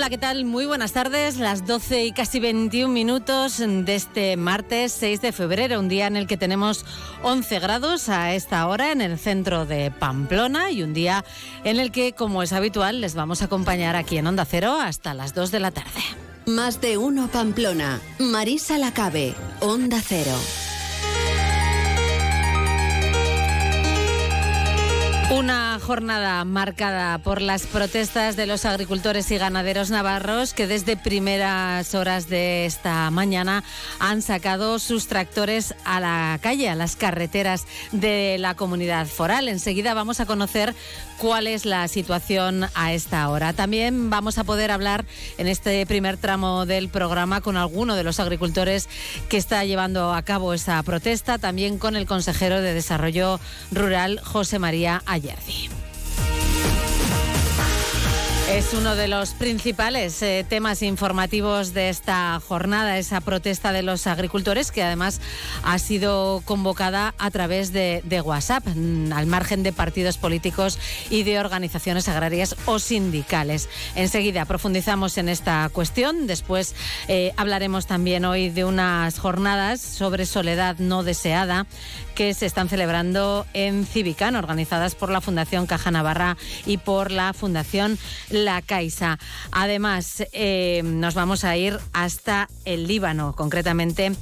Hola, ¿qué tal? Muy buenas tardes. Las 12 y casi 21 minutos de este martes 6 de febrero, un día en el que tenemos 11 grados a esta hora en el centro de Pamplona y un día en el que, como es habitual, les vamos a acompañar aquí en Onda Cero hasta las 2 de la tarde. Más de uno Pamplona. Marisa Lacabe, Onda Cero. Una jornada marcada por las protestas de los agricultores y ganaderos navarros que desde primeras horas de esta mañana han sacado sus tractores a la calle, a las carreteras de la comunidad foral. Enseguida vamos a conocer cuál es la situación a esta hora. También vamos a poder hablar en este primer tramo del programa con alguno de los agricultores que está llevando a cabo esa protesta, también con el consejero de Desarrollo Rural, José María Ayerdi. Es uno de los principales eh, temas informativos de esta jornada, esa protesta de los agricultores, que además ha sido convocada a través de, WhatsApp, mm, al margen de partidos políticos y de organizaciones agrarias o sindicales. Enseguida profundizamos en esta cuestión. Después eh, hablaremos también hoy de unas jornadas sobre soledad no deseada que se están celebrando en Civican, organizadas por la Fundación Caja Navarra y por la Fundación La Caixa. Además, eh, nos vamos a ir hasta el Líbano, concretamente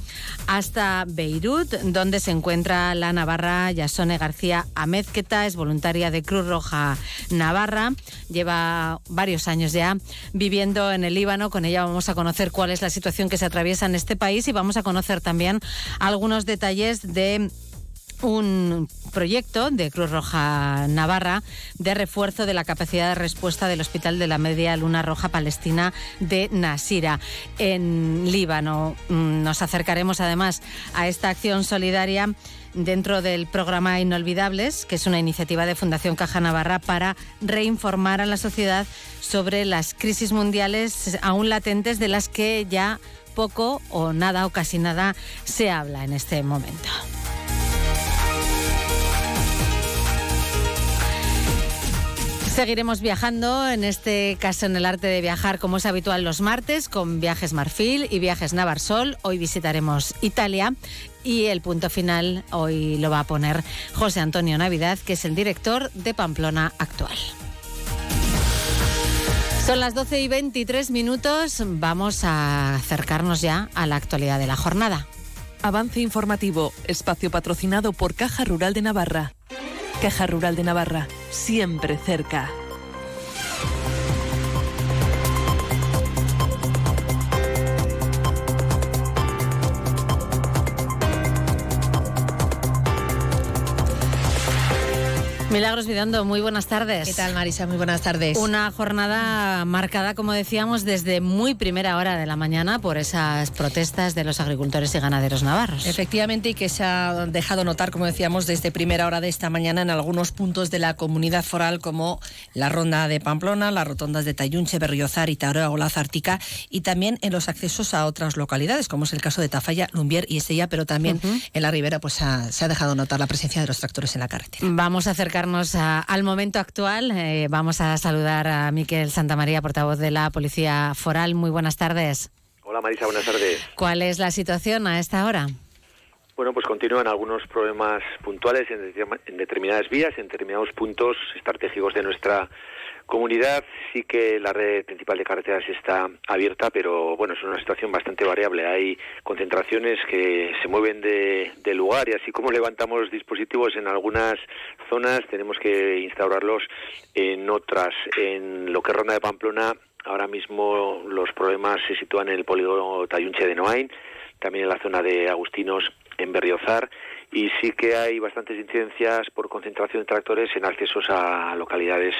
hasta Beirut, donde se encuentra la navarra Yasone García Amezqueta, es voluntaria de Cruz Roja Navarra, lleva varios años ya viviendo en el Líbano. Con ella vamos a conocer cuál es la situación que se atraviesa en este país y vamos a conocer también algunos detalles de un proyecto de Cruz Roja Navarra de refuerzo de la capacidad de respuesta del Hospital de la Media Luna Roja Palestina de Nasira, en Líbano. Mm, nos acercaremos además a esta acción solidaria dentro del programa Inolvidables, que es una iniciativa de Fundación Caja Navarra para reinformar a la sociedad sobre las crisis mundiales aún latentes de las que ya poco o nada o casi nada se habla en este momento. Seguiremos viajando, en este caso en el arte de viajar como es habitual los martes, con Viajes Marfil y Viajes Navarsol. Hoy visitaremos Italia y el punto final hoy lo va a poner José Antonio Navidad, que es el director de Pamplona actual. Son las 12 y 23 minutos, vamos a acercarnos ya a la actualidad de la jornada. Avance informativo, espacio patrocinado por Caja Rural de Navarra. Caja Rural de Navarra, siempre cerca. Milagros Vidando, muy buenas tardes. ¿Qué tal, Marisa? Muy buenas tardes. Una jornada marcada, como decíamos, desde muy primera hora de la mañana por esas protestas de los agricultores y ganaderos navarros. Efectivamente, y que se ha dejado notar, como decíamos, desde primera hora de esta mañana en algunos puntos de la comunidad foral, como la Ronda de Pamplona, las rotondas de Tayunche, Berriozar y Taroa o la Zartica, y también en los accesos a otras localidades, como es el caso de Tafalla, Lumbier y Estella, pero también uh -huh. en la Ribera pues, ha, se ha dejado notar la presencia de los tractores en la carretera. Vamos a acercar a, al momento actual. Eh, vamos a saludar a Miquel Santamaría, portavoz de la Policía Foral. Muy buenas tardes. Hola Marisa, buenas tardes. ¿Cuál es la situación a esta hora? Bueno, pues continúan algunos problemas puntuales en, en determinadas vías, en determinados puntos estratégicos de nuestra comunidad sí que la red principal de carreteras está abierta, pero bueno, es una situación bastante variable. Hay concentraciones que se mueven de, lugar y así como levantamos dispositivos en algunas zonas, tenemos que instaurarlos en otras. En lo que Ronda de Pamplona, ahora mismo los problemas se sitúan en el polígono Tayunche de Noain, también en la zona de Agustinos en Berriozar y sí que hay bastantes incidencias por concentración de tractores en accesos a localidades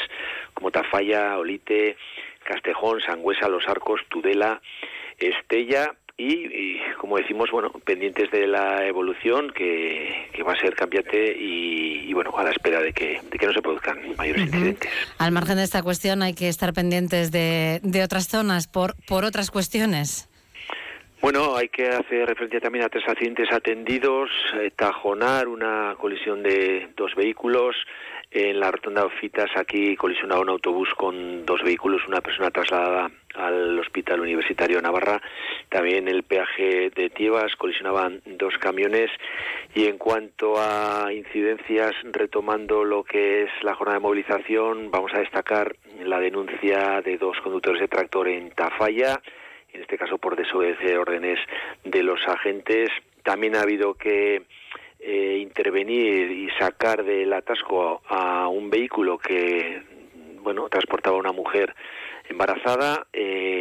como Tafalla, Olite, Castejón, Sangüesa, Los Arcos, Tudela, Estella y, y, como decimos, bueno, pendientes de la evolución que, que va a ser cambiante y, y, bueno, a la espera de que, de que no se produzcan mayores uh -huh. incidentes. Al margen de esta cuestión hay que estar pendientes de, de otras zonas por, por otras cuestiones. Bueno, hay que hacer referencia también a tres accidentes atendidos, eh, Tajonar, una colisión de dos vehículos, en la rotonda de Ofitas aquí colisionaba un autobús con dos vehículos, una persona trasladada al Hospital Universitario Navarra, también el peaje de Tievas colisionaban dos camiones. Y en cuanto a incidencias, retomando lo que es la jornada de movilización, vamos a destacar la denuncia de dos conductores de tractor en Tafalla, en este caso por desobedecer órdenes de los agentes. También ha habido que eh, intervenir y sacar del atasco a un vehículo que bueno transportaba a una mujer embarazada eh,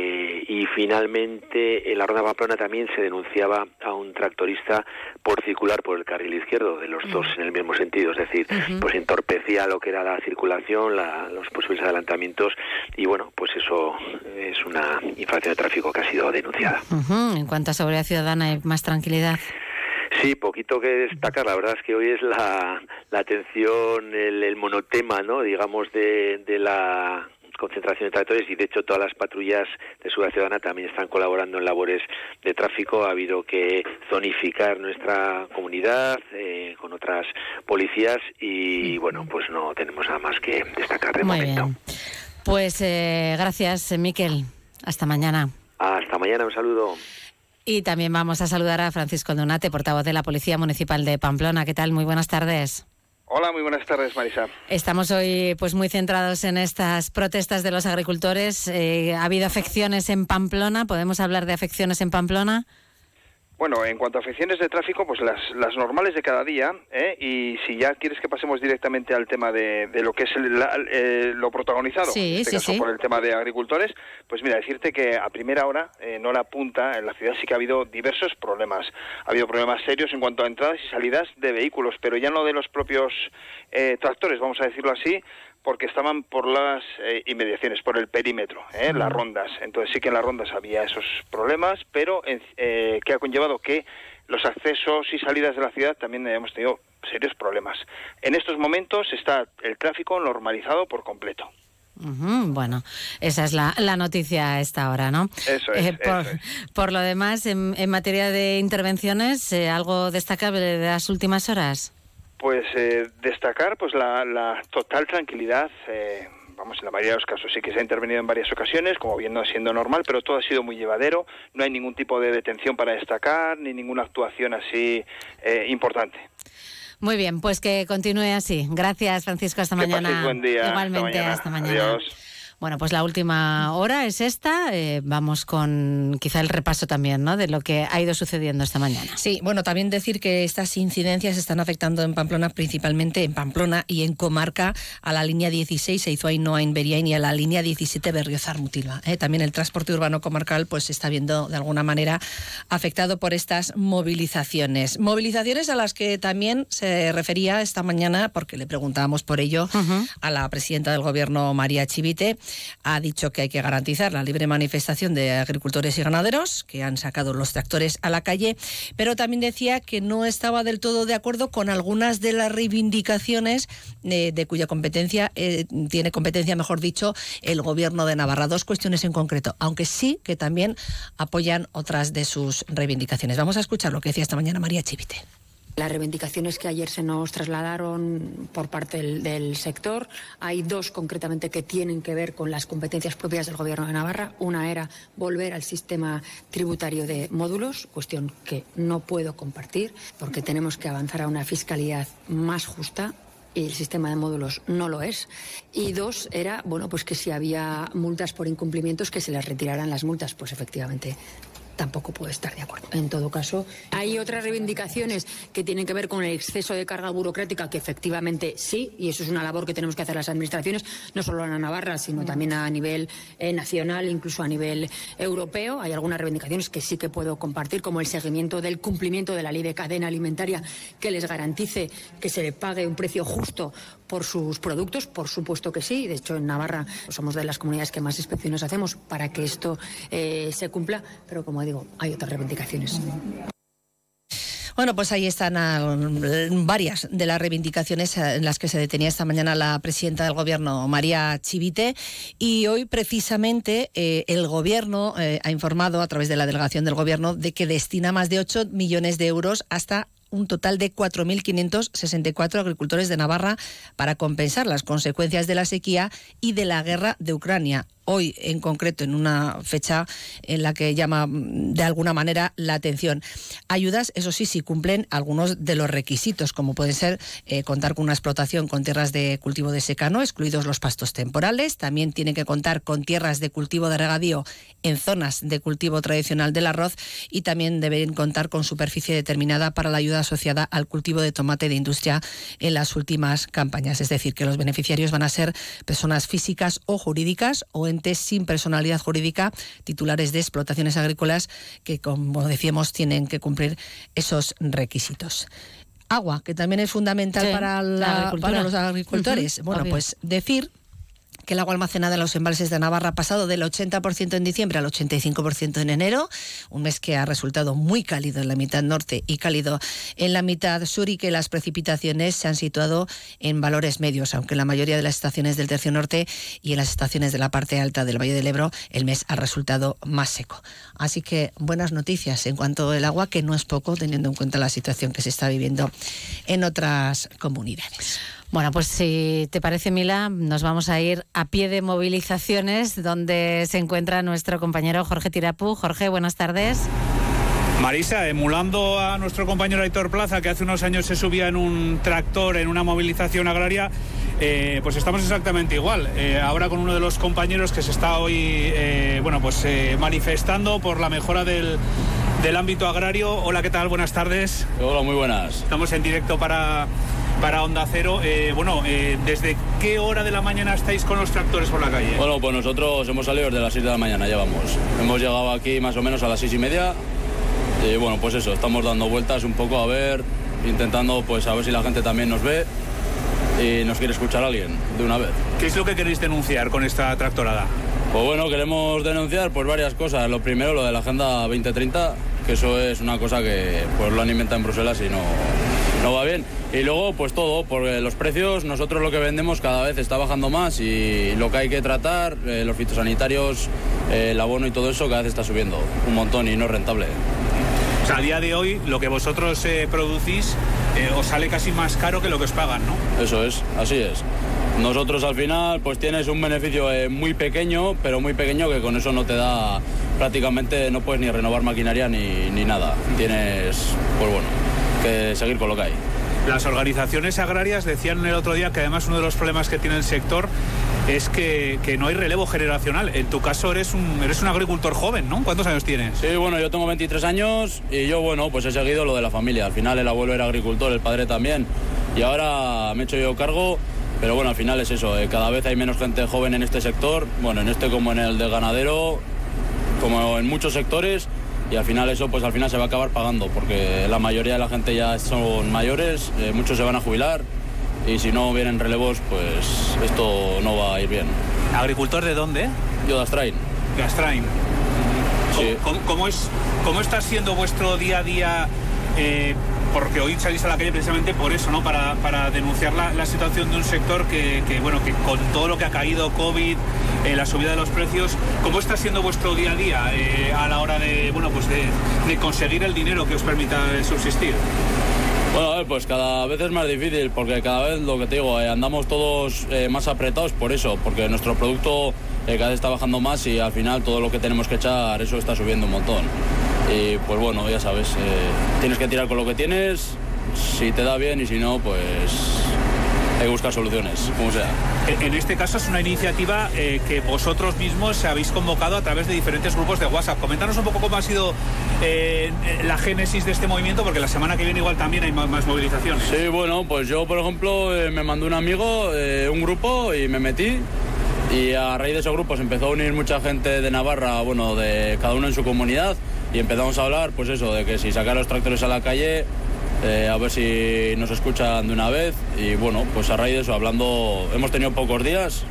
y finalmente en la ronda Pamplona también se denunciaba a un tractorista por circular por el carril izquierdo de los dos en el mismo sentido, es decir, pues entorpecía lo que era la circulación, los posibles adelantamientos y bueno, pues eso es una infracción de tráfico que ha sido denunciada. En cuanto a seguridad ciudadana hay más tranquilidad. Sí, poquito que destacar. La verdad es que hoy es la, la atención, el, monotema, ¿no? Digamos, de, de la concentración de tractores y de hecho todas las patrullas de Seguridad Ciudadana también están colaborando en labores de tráfico. Ha habido que zonificar nuestra comunidad eh, con otras policías y bueno, pues no tenemos nada más que destacar de Muy Bien. Pues eh, gracias, Miquel. Hasta mañana. Hasta mañana, un saludo. Y también vamos a saludar a Francisco Donate, portavoz de la Policía Municipal de Pamplona. ¿Qué tal? Muy buenas tardes. Hola, muy buenas tardes, Marisa. Estamos hoy pues muy centrados en estas protestas de los agricultores. Eh, ¿Ha habido afecciones en Pamplona? ¿Podemos hablar de afecciones en Pamplona? Bueno, en cuanto a afecciones de tráfico, pues las, las normales de cada día, ¿eh? y si ya quieres que pasemos directamente al tema de, lo que es eh, lo protagonizado, en este caso por el tema de agricultores, pues mira, decirte que a primera hora, en hora punta, en la ciudad sí que ha habido diversos problemas. Ha habido problemas serios en cuanto a entradas y salidas de vehículos, pero ya no de los propios eh, tractores, vamos a decirlo así, porque estaban por las eh, inmediaciones, por el perímetro, ¿eh? las rondas. Entonces sí que en las rondas había esos problemas, pero eh, que ha conllevado que los accesos y salidas de la ciudad también hemos tenido serios problemas. En estos momentos está el tráfico normalizado por completo. bueno, esa es la, noticia a esta hora, ¿no? Eso es, por, lo demás, en, en materia de intervenciones, ¿algo destacable de las últimas horas? Pues eh, destacar pues la, total tranquilidad. Eh, vamos, en la mayoría de los casos sí que se ha intervenido en varias ocasiones, como viendo siendo normal, pero todo ha sido muy llevadero. No hay ningún tipo de detención para destacar, ni ninguna actuación así eh, importante. Muy bien, pues que continúe así. Gracias, Francisco. Hasta mañana. buen día. Igualmente, hasta mañana. Adiós. Bueno, pues la última hora es esta. Eh, vamos con quizá el repaso también ¿no? de lo que ha ido sucediendo esta mañana. Sí, bueno, también decir que estas incidencias están afectando en Pamplona, principalmente en Pamplona y en comarca, a la línea 16, Eizuainoa en Beriain y a la línea 17, Berriozar-Mutilva. ¿eh? También el transporte urbano comarcal pues se está viendo de alguna manera afectado por estas movilizaciones. Movilizaciones a las que también se refería esta mañana, porque le preguntábamos por ello a la presidenta del Gobierno, María Chivite, ha dicho que hay que garantizar la libre manifestación de agricultores y ganaderos que han sacado los tractores a la calle, pero también decía que no estaba del todo de acuerdo con algunas de las reivindicaciones eh, de, cuya competencia eh, tiene competencia, mejor dicho, el gobierno de Navarra. Dos cuestiones en concreto, aunque sí que también apoyan otras de sus reivindicaciones. Vamos a escuchar lo que decía esta mañana María Chivite. Las reivindicaciones que ayer se nos trasladaron por parte del, sector, hay dos concretamente que tienen que ver con las competencias propias del Gobierno de Navarra. Una era volver al sistema tributario de módulos, cuestión que no puedo compartir porque tenemos que avanzar a una fiscalidad más justa, y el sistema de módulos no lo es. Y dos, era, bueno, pues que si había multas por incumplimientos, que se les retiraran las multas. Pues efectivamente tampoco puedo estar de acuerdo. En todo caso, hay otras reivindicaciones que tienen que ver con el exceso de carga burocrática, que efectivamente sí, y eso es una labor que tenemos que hacer las administraciones, no solo en Navarra, sino también a nivel eh, nacional, incluso a nivel europeo. Hay algunas reivindicaciones que sí que puedo compartir, como el seguimiento del cumplimiento de la ley de cadena alimentaria que les garantice que se le pague un precio justo por sus productos, por supuesto que sí. De hecho, en Navarra somos de las comunidades que más inspecciones hacemos para que esto eh, se cumpla, pero como digo, hay otras reivindicaciones. Bueno, pues ahí están ah, varias de las reivindicaciones ah, en las que se detenía esta mañana la presidenta del Gobierno, María Chivite, y hoy precisamente eh, el Gobierno eh, ha informado a través de la delegación del Gobierno de que destina más de 8 millones de euros hasta un total de 4.564 agricultores de Navarra para compensar las consecuencias de la sequía y de la guerra de Ucrania hoy en concreto, en una fecha en la que llama mm, de alguna manera la atención. Ayudas, eso sí, si cumplen algunos de los requisitos, como pueden ser eh, contar con una explotación con tierras de cultivo de secano, excluidos los pastos temporales. También tienen que contar con tierras de cultivo de regadío en zonas de cultivo tradicional del arroz y también deben contar con superficie determinada para la ayuda asociada al cultivo de tomate de industria en las últimas campañas. Es decir, que los beneficiarios van a ser personas físicas o jurídicas o en sin personalidad jurídica, titulares de explotaciones agrícolas que, como decíamos, tienen que cumplir esos requisitos. Agua, que también es fundamental para, los agricultores. Bueno, pues decir que el agua almacenada en los embalses de Navarra ha pasado del 80% en diciembre al 85% en enero, un mes que ha resultado muy cálido en la mitad norte y cálido en la mitad sur y que las precipitaciones se han situado en valores medios, aunque en la mayoría de las estaciones del tercio norte y en las estaciones de la parte alta del Valle del Ebro el mes ha resultado más seco. Así que buenas noticias en cuanto al agua, que no es poco teniendo en cuenta la situación que se está viviendo en otras comunidades. Bueno, pues si te parece, Mila, nos vamos a ir a pie de movilizaciones, donde se encuentra nuestro compañero Jorge Tirapú. Jorge, buenas tardes. Marisa, emulando a nuestro compañero Aitor Plaza, que hace unos años se subía en un tractor en una movilización agraria, eh, pues estamos exactamente igual. Eh, ahora con uno de los compañeros que se está hoy eh, bueno, pues, manifestando por la mejora del, del ámbito agrario. Hola, ¿qué tal? Buenas tardes. Hola, muy buenas. Estamos en directo para para Onda Cero. Eh, bueno, eh, ¿desde qué hora de la mañana estáis con los tractores por la calle? Bueno, pues nosotros hemos salido desde las 6 de la mañana, ya vamos. Hemos llegado aquí más o menos a las 6 y media. Y bueno, pues eso, estamos dando vueltas un poco a ver, intentando pues a ver si la gente también nos ve y nos quiere escuchar a alguien de una vez. ¿Qué es lo que queréis denunciar con esta tractorada? Pues bueno, queremos denunciar pues varias cosas. Lo primero, lo de la Agenda 2030, que eso es una cosa que pues lo han inventado en Bruselas y no, no va bien. Y luego, pues todo, porque los precios, nosotros lo que vendemos cada vez está bajando más y lo que hay que tratar, eh, los fitosanitarios, eh, el abono y todo eso, cada vez está subiendo un montón y no es rentable. O sea, a día de hoy, lo que vosotros eh, producís os sale casi más caro que lo que os pagan, ¿no? Eso es, así es. Nosotros al final, pues tienes un beneficio muy pequeño, pero muy pequeño que con eso no te da prácticamente, no puedes ni renovar maquinaria ni, ni nada. Tienes, pues bueno, que seguir con lo que hay. Las organizaciones agrarias decían el otro día que además uno de los problemas que tiene el sector es que, no hay relevo generacional. En tu caso eres un, eres un agricultor joven, ¿no? ¿Cuántos años tienes? Sí, bueno, yo tengo 23 años y yo, bueno, pues he seguido lo de la familia. Al final el abuelo era agricultor, el padre también. Y ahora me he hecho yo cargo, pero bueno, al final es eso. Eh, cada vez hay menos gente joven en este sector, bueno, en este como en el de ganadero, como en muchos sectores y al final eso pues al final se va a acabar pagando porque la mayoría de la gente ya son mayores, eh, muchos se van a jubilar y si no vienen relevos pues esto no va a ir bien. ¿Agricultor de dónde? Yo de Astrain. De Astrain. ¿Cómo, es, ¿Cómo está siendo vuestro día a día eh, porque hoy salís a la calle precisamente por eso, ¿no? Para, denunciar la, situación de un sector que, bueno, que con todo lo que ha caído, COVID, eh, la subida de los precios, ¿cómo está siendo vuestro día a día eh, a la hora de, bueno, pues de, conseguir el dinero que os permita subsistir? Bueno, a ver, pues cada vez es más difícil porque cada vez lo que te digo, eh, andamos todos más apretados por eso, porque nuestro producto cada vez está bajando más y al final todo lo que tenemos que echar, eso está subiendo un montón. Y pues bueno, ya sabes, eh, tienes que tirar con lo que tienes, si te da bien y si no, pues hay que buscar soluciones, como sea. En este caso es una iniciativa eh, que vosotros mismos habéis convocado a través de diferentes grupos de WhatsApp. Coméntanos un poco cómo ha sido eh, la génesis de este movimiento, porque la semana que viene igual también hay más, movilizaciones. Sí, bueno, pues yo, por ejemplo, me mandó un amigo, un grupo, y me metí. Y a raíz de ese grupo se empezó a unir mucha gente de Navarra, bueno, de cada uno en su comunidad y empezamos a hablar, pues eso, de que si sacar los tractores a la calle, eh, a ver si nos escuchan de una vez. Y bueno, pues a raíz de eso, hablando, hemos tenido pocos días,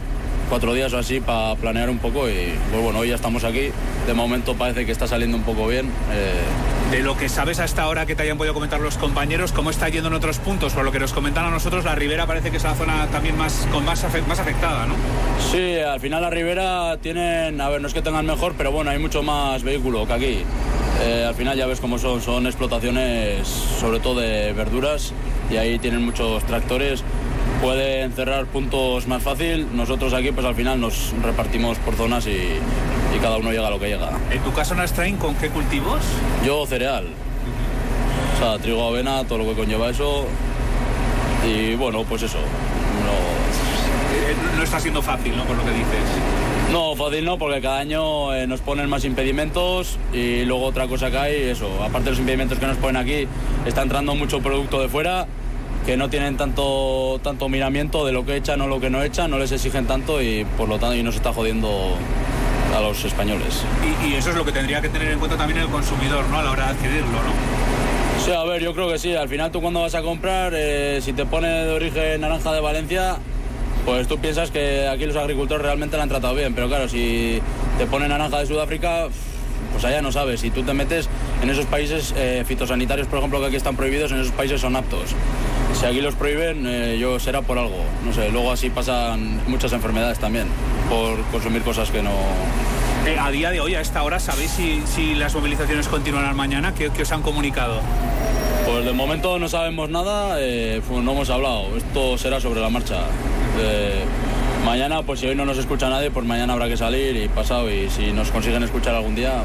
cuatro días o así para planear un poco y pues bueno, hoy ya estamos aquí. De momento parece que está saliendo un poco bien. Eh, de lo que sabes hasta ahora que te hayan podido comentar los compañeros, cómo está yendo en otros puntos. Por lo que nos comentan a nosotros, la Ribera parece que es la zona también más, con más, más afectada, ¿no? Sí, al final la Ribera tienen, a ver, no es que tengan mejor, pero bueno, hay mucho más vehículo que aquí. Eh, al final ya ves cómo son, son explotaciones sobre todo de verduras y ahí tienen muchos tractores pueden cerrar puntos más fácil. Nosotros aquí, pues al final nos repartimos por zonas y, cada uno llega a lo que llega. ¿En tu caso, Nastrain, con qué cultivos? Yo cereal. O sea, trigo, avena, todo lo que conlleva eso. Y bueno, pues eso. No, no está siendo fácil, ¿no? Por lo que dices. No, fácil no, porque cada año eh, nos ponen más impedimentos y luego otra cosa que hay, eso, aparte de los impedimentos que nos ponen aquí, está entrando mucho producto de fuera que no tienen tanto, tanto miramiento de lo que echan o lo que no echan, no les exigen tanto y por lo tanto y nos está jodiendo a los españoles. Y, eso es lo que tendría que tener en cuenta también el consumidor, ¿no? A la hora de adquirirlo, ¿no? Sí, a ver, yo creo que sí. Al final tú cuando vas a comprar, eh, si te pone de origen naranja de Valencia, pues tú piensas que aquí los agricultores realmente la han tratado bien. Pero claro, si te pone naranja de Sudáfrica, pues allá no sabes. Si tú te metes en esos países eh, fitosanitarios, por ejemplo, que aquí están prohibidos, en esos países son aptos si aquí los prohíben, eh, yo será por algo. No sé, luego así pasan muchas enfermedades también, por consumir cosas que no... Eh, a día de hoy, a esta hora, ¿sabéis si, las movilizaciones continuarán mañana? ¿Qué, os han comunicado? Pues de momento no sabemos nada, eh, pues no hemos hablado. Esto será sobre la marcha. mañana, pues si hoy no nos escucha nadie, pues mañana habrá que salir y pasado. Y si nos consiguen escuchar algún día,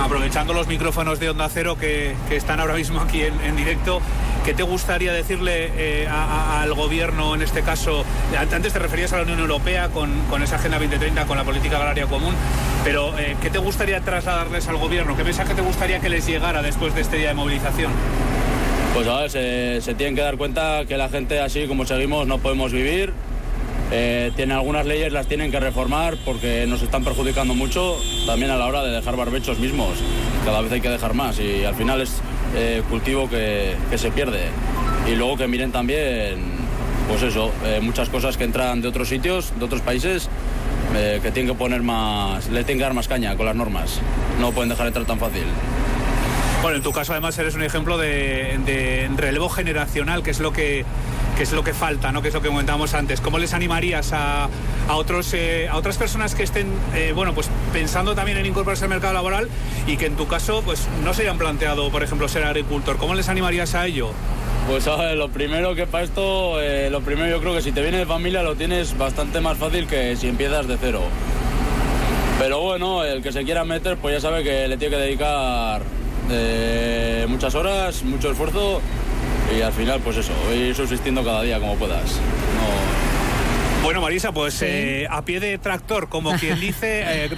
aprovechando los micrófonos de Onda Cero que, están ahora mismo aquí en, directo, ¿qué te gustaría decirle eh, al gobierno, en este caso, antes te referías a la Unión Europea con, esa Agenda 2030, con la política agraria común, pero eh, ¿qué te gustaría trasladarles al gobierno? ¿Qué mensaje te gustaría que les llegara después de este día de movilización? Pues a ver, se, se tienen que dar cuenta que la gente así como seguimos no podemos vivir, eh, tienen algunas leyes, las tienen que reformar porque nos están perjudicando mucho también a la hora de dejar barbechos mismos. Cada vez hay que dejar más y al final es eh, cultivo que, se pierde. Y luego que miren también, pues eso, eh, muchas cosas que entran de otros sitios, de otros países, que tienen que poner más, le tienen que dar más caña con las normas. No pueden dejar entrar tan fácil. Bueno, en tu caso además eres un ejemplo de, relevo generacional, que es lo que es lo que falta, ¿no? que es lo que comentábamos antes. ¿Cómo les animarías a, otros, eh, a otras personas que estén eh, bueno, pues pensando también en incorporarse al mercado laboral y que en tu caso pues, no se hayan planteado, por ejemplo, ser agricultor? ¿Cómo les animarías a ello? Pues a lo primero que para esto, eh, lo primero yo creo que si te viene de familia lo tienes bastante más fácil que si empiezas de cero. Pero bueno, el que se quiera meter, pues ya sabe que le tiene que dedicar muchas horas, mucho esfuerzo y al final, pues eso, ir subsistiendo cada día como puedas. Bueno, Marisa, pues eh, a pie de tractor, como quien dice, eh,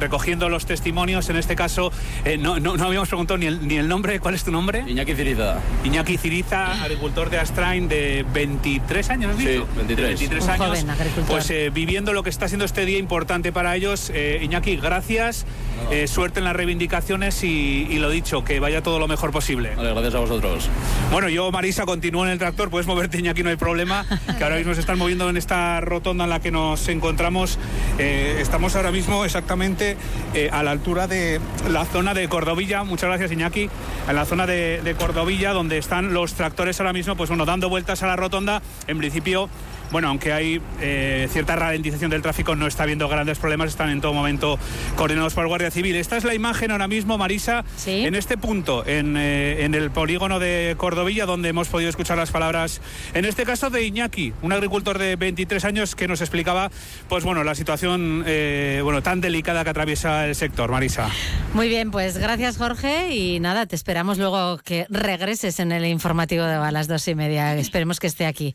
recogiendo los testimonios, en este caso, eh, no, no, habíamos preguntado ni el, ni el nombre, ¿cuál es tu nombre? Iñaki Ciriza. Iñaki Ciriza, agricultor de Astrain de 23 años, ¿no? Sí, 23. 23 años. pues viviendo lo que está siendo este día importante para ellos. Iñaki, gracias. suerte en las reivindicaciones y, lo dicho, que vaya todo lo mejor posible. Vale, gracias a vosotros. Bueno, yo, Marisa, continúo en el tractor, puedes moverte, Iñaki, no hay problema, que ahora mismo se están moviendo en esta rotonda en la que nos encontramos. Eh, estamos ahora mismo exactamente eh, a la altura de la zona de Cordovilla. Muchas gracias, Iñaki. En la zona de, de Cordovilla, donde están los tractores ahora mismo, pues bueno, dando vueltas a la rotonda. En principio bueno, aunque hay eh, cierta ralentización del tráfico, no está habiendo grandes problemas, están en todo momento coordinados por el Guardia Civil. Esta es la imagen ahora mismo, Marisa, en este punto, eh, en, el polígono de Cordovilla, donde hemos podido escuchar las palabras, en este caso de Iñaki, un agricultor de 23 años que nos explicaba, pues bueno, la situación eh, bueno, tan delicada que atraviesa el sector, Marisa. Muy bien, pues gracias Jorge y nada, te esperamos luego que regreses en el informativo de a las dos y media. Esperemos que esté aquí,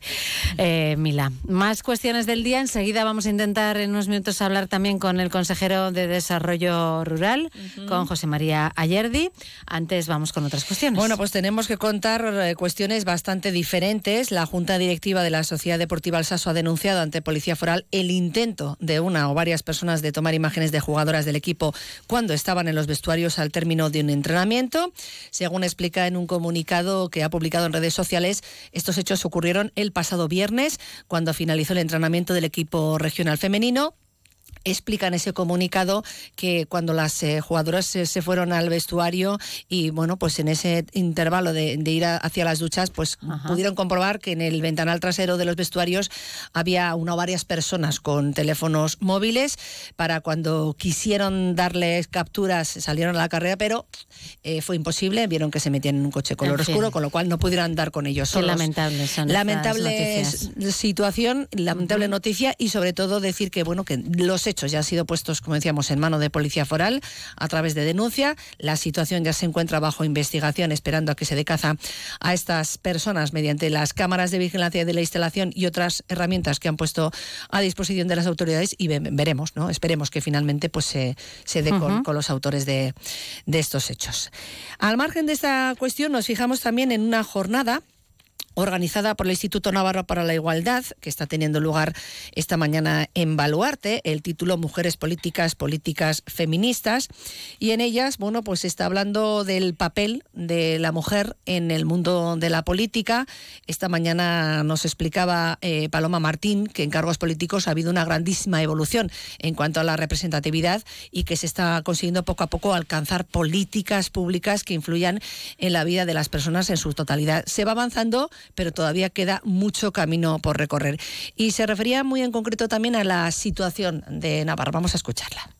Mila. Más cuestiones del día. Enseguida vamos a intentar en unos minutos hablar también con el consejero de Desarrollo Rural, con José María Ayerdi. Antes vamos con otras cuestiones. Bueno, pues tenemos que contar eh, cuestiones bastante diferentes. La Junta Directiva de la Sociedad Deportiva Alsaso ha denunciado ante Policía Foral el intento de una o varias personas de tomar imágenes de jugadoras del equipo cuando estaban en los vestuarios al término de un entrenamiento. Según explica en un comunicado que ha publicado en redes sociales, estos hechos ocurrieron el pasado viernes cuando finalizó el entrenamiento del equipo regional femenino explica en ese comunicado que cuando las eh, jugadoras se, fueron al vestuario y bueno, pues en ese intervalo de, ir hacia las duchas, pues pudieron comprobar que en el ventanal trasero de los vestuarios había una o varias personas con teléfonos móviles. Para cuando quisieron darles capturas salieron a la carrera, pero eh, fue imposible, vieron que se metían en un coche color oscuro, con lo cual no pudieron andar con ellos solos. lamentable lamentable situación, lamentable noticia y sobre todo decir que bueno que los hechos ya han sido puestos, como decíamos, en mano de policía foral a través de denuncia. La situación ya se encuentra bajo investigación, esperando a que se dé caza a estas personas mediante las cámaras de vigilancia de la instalación y otras herramientas que han puesto a disposición de las autoridades y veremos, ¿no? Esperemos que finalmente pues se, se dé con, los autores de, de estos hechos. Al margen de esta cuestión, nos fijamos también en una jornada organizada por el Instituto Navarro para la Igualdad, que está teniendo lugar esta mañana en Baluarte, el título Mujeres Políticas, Políticas Feministas, y en ellas, bueno, pues está hablando del papel de la mujer en el mundo de la política. Esta mañana nos explicaba eh, Paloma Martín que en cargos políticos ha habido una grandísima evolución en cuanto a la representatividad y que se está consiguiendo poco a poco alcanzar políticas públicas que influyan en la vida de las personas en su totalidad. Se va avanzando pero todavía queda mucho camino por recorrer. Y se refería muy en concreto también a la situación de Navarra. Vamos a escucharla.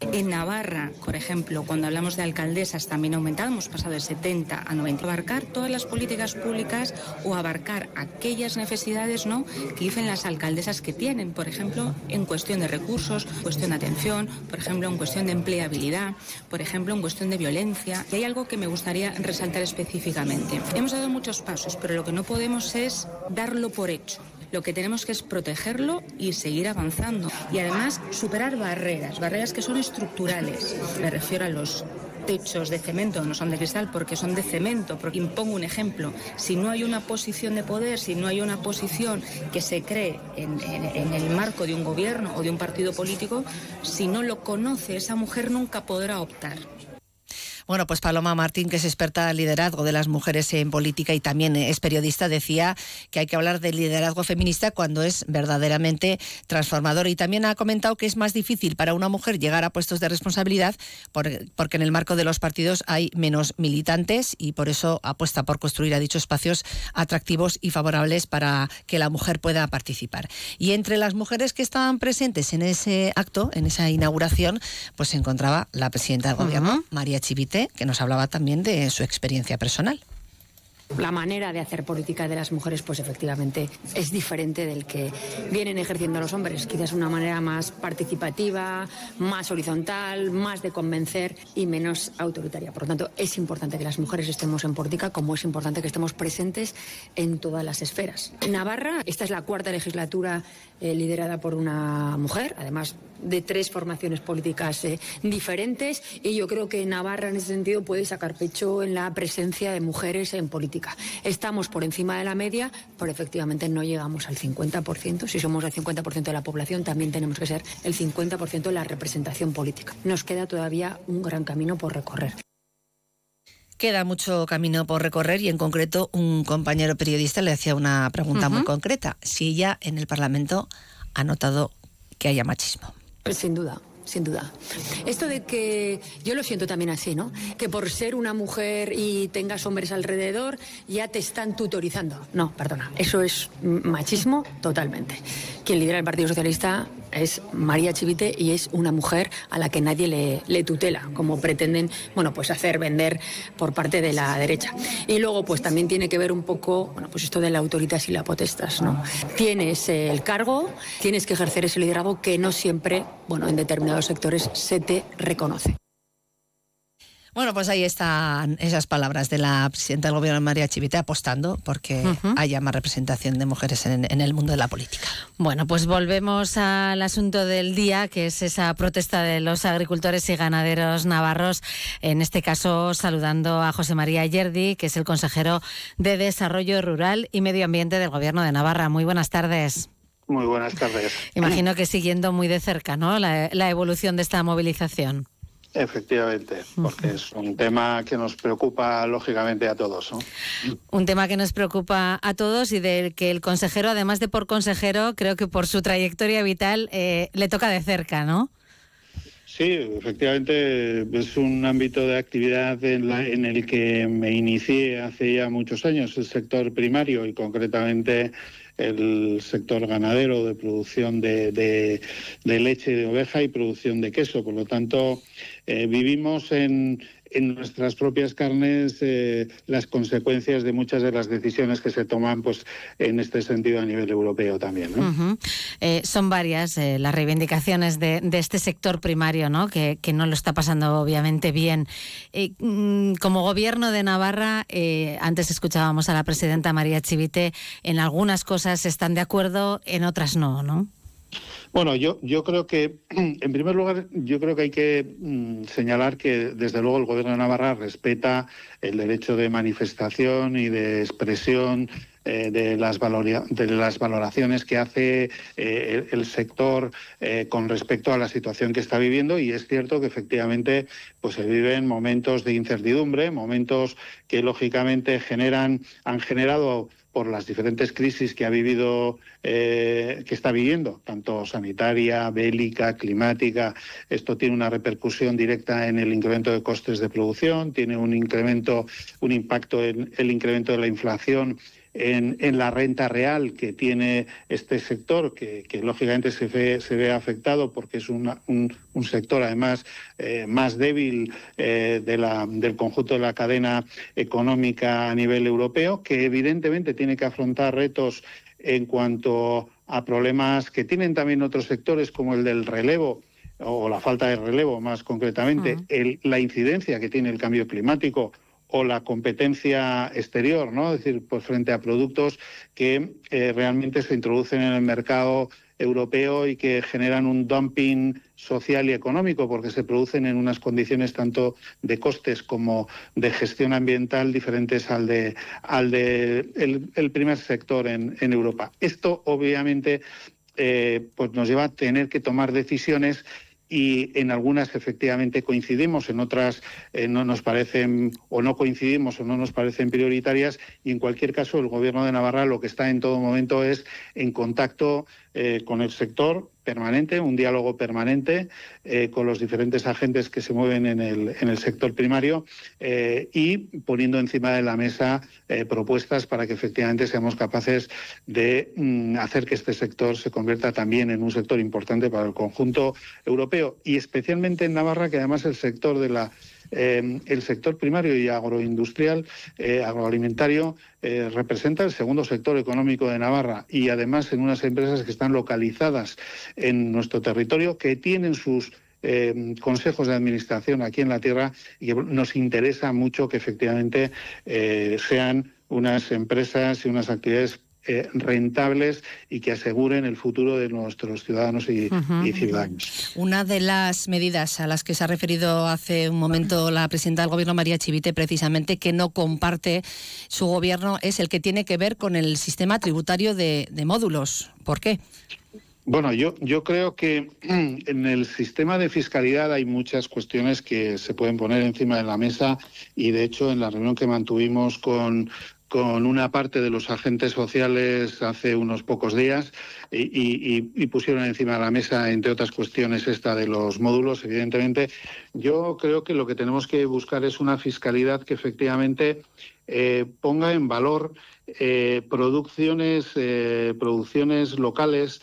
En Navarra, por ejemplo, cuando hablamos de alcaldesas también ha aumentado, hemos pasado de 70 a 90. Abarcar todas las políticas públicas o abarcar aquellas necesidades ¿no? que dicen las alcaldesas que tienen, por ejemplo, en cuestión de recursos, cuestión de atención, por ejemplo, en cuestión de empleabilidad, por ejemplo, en cuestión de violencia. Y hay algo que me gustaría resaltar específicamente. Hemos dado muchos pasos, pero lo que no podemos es darlo por hecho. Lo que tenemos que es protegerlo y seguir avanzando. Y además superar barreras, barreras que son estructurales. Me refiero a los techos de cemento, no son de cristal porque son de cemento. Porque impongo un ejemplo, si no hay una posición de poder, si no hay una posición que se cree en, en, el marco de un gobierno o de un partido político, si no lo conoce esa mujer nunca podrá optar. Bueno, pues Paloma Martín, que es experta en liderazgo de las mujeres en política y también es periodista, decía que hay que hablar del liderazgo feminista cuando es verdaderamente transformador. Y también ha comentado que es más difícil para una mujer llegar a puestos de responsabilidad porque en el marco de los partidos hay menos militantes y por eso apuesta por construir a dichos espacios atractivos y favorables para que la mujer pueda participar. Y entre las mujeres que estaban presentes en ese acto, en esa inauguración, pues se encontraba la presidenta del gobierno, María Chivite que nos hablaba también de su experiencia personal. La manera de hacer política de las mujeres, pues efectivamente es diferente del que vienen ejerciendo los hombres. Quizás una manera más participativa, más horizontal, más de convencer y menos autoritaria. Por lo tanto, es importante que las mujeres estemos en política, como es importante que estemos presentes en todas las esferas. En Navarra, esta es la cuarta legislatura eh, liderada por una mujer, además de tres formaciones políticas eh, diferentes y yo creo que Navarra en ese sentido puede sacar pecho en la presencia de mujeres en política. Estamos por encima de la media, pero efectivamente no llegamos al 50%. Si somos el 50% de la población, también tenemos que ser el 50% de la representación política. Nos queda todavía un gran camino por recorrer. Queda mucho camino por recorrer y en concreto un compañero periodista le hacía una pregunta muy concreta. Si ella en el Parlamento ha notado que haya machismo. Sin duda sin duda. Esto de que yo lo siento también así, ¿no? Que por ser una mujer y tengas hombres alrededor ya te están tutorizando. No, perdona, eso es machismo totalmente. Quien lidera el Partido Socialista es María Chivite y es una mujer a la que nadie le, tutela, como pretenden, bueno, pues hacer vender por parte de la derecha. Y luego, pues también tiene que ver un poco, bueno, pues esto de la autoridad y la potestas, ¿no? Tienes el cargo, tienes que ejercer ese liderazgo que no siempre, bueno, en determinados sectores se te reconoce. Bueno, pues ahí están esas palabras de la presidenta del gobierno, María Chivite, apostando porque haya más representación de mujeres en, el mundo de la política. Bueno, pues volvemos al asunto del día, que es esa protesta de los agricultores y ganaderos navarros. En este caso, saludando a José María Yerdi, que es el consejero de Desarrollo Rural y Medio Ambiente del gobierno de Navarra. Muy buenas tardes. Muy buenas tardes. Imagino que siguiendo muy de cerca, ¿no? la evolución de esta movilización. Efectivamente, porque es un tema que nos preocupa lógicamente a todos. Un tema que nos preocupa a todos y del que el consejero, además de por consejero, creo que por su trayectoria vital eh, le toca de cerca, ¿no? Sí, efectivamente es un ámbito de actividad en, en, el que me inicié hace ya muchos años, el sector primario y concretamente el sector ganadero de producción de, de, leche de oveja y producción de queso. Por lo tanto, eh, vivimos en, en nuestras propias carnes eh, las consecuencias de muchas de las decisiones que se toman pues en este sentido a nivel europeo también. Eh, son varias eh, las reivindicaciones de, este sector primario, ¿no? Que, que, no lo está pasando obviamente bien. Mm, como gobierno de Navarra, antes escuchábamos a la presidenta María Chivite, en algunas cosas están de acuerdo, en otras no, ¿no? Bueno, yo, yo creo que, en primer lugar, yo creo que hay que mm, señalar que, desde luego, el Gobierno de Navarra respeta el derecho de manifestación y de expresión eh, de, las de las valoraciones que hace eh, el, sector eh, con respecto a la situación que está viviendo. Y es cierto que efectivamente pues se viven momentos de incertidumbre, momentos que lógicamente generan han generado por las diferentes crisis que ha vivido, eh, que está viviendo, tanto sanitaria, bélica, climática. Esto tiene una repercusión directa en el incremento de costes de producción, tiene un incremento, un impacto en el incremento de la inflación en, la renta real que tiene este sector, que, lógicamente se ve, se ve afectado porque es un, un, sector además eh, más débil eh, de la, del conjunto de la cadena económica a nivel europeo, que evidentemente tiene que afrontar retos en cuanto a problemas que tienen también otros sectores como el del relevo o la falta de relevo más concretamente, la incidencia que tiene el cambio climático o la competencia exterior, ¿no? Es decir, pues frente a productos que eh, realmente se introducen en el mercado europeo y que generan un dumping social y económico porque se producen en unas condiciones tanto de costes como de gestión ambiental diferentes al de al de el, primer sector en, Europa. Esto obviamente eh, pues nos lleva a tener que tomar decisiones y en algunas efectivamente coincidimos, en otras eh, no nos parecen o no coincidimos o no nos parecen prioritarias y en cualquier caso el Gobierno de Navarra lo que está en todo momento es en contacto eh, con el sector permanente, un diálogo permanente eh, con los diferentes agentes que se mueven en el, en el sector primario eh, y poniendo encima de la mesa propuestas para que efectivamente seamos capaces de mm, hacer que este sector se convierta también en un sector importante para el conjunto europeo y especialmente en Navarra, que además el sector de la eh, el sector primario y agroindustrial, eh, agroalimentario, eh, representa el segundo sector económico de Navarra y además en unas empresas que están localizadas en nuestro territorio, que tienen sus consejos de administración aquí en la tierra y nos interesa mucho que efectivamente sean unas empresas y unas actividades eh, rentables y que aseguren el futuro de nuestros ciudadanos y, ciudadanos. Una de las medidas a las que se ha referido hace un momento la presidenta del Gobierno, María Chivite, precisamente, que no comparte su gobierno, es el que tiene que ver con el sistema tributario de, módulos. ¿Por qué? Bueno, yo, yo creo que en el sistema de fiscalidad hay muchas cuestiones que se pueden poner encima de la mesa y, de hecho, en la reunión que mantuvimos con, con una parte de los agentes sociales hace unos pocos días y, pusieron encima de la mesa, entre otras cuestiones, esta de los módulos, evidentemente. Yo creo que lo que tenemos que buscar es una fiscalidad que efectivamente eh, ponga en valor eh, producciones, eh, producciones locales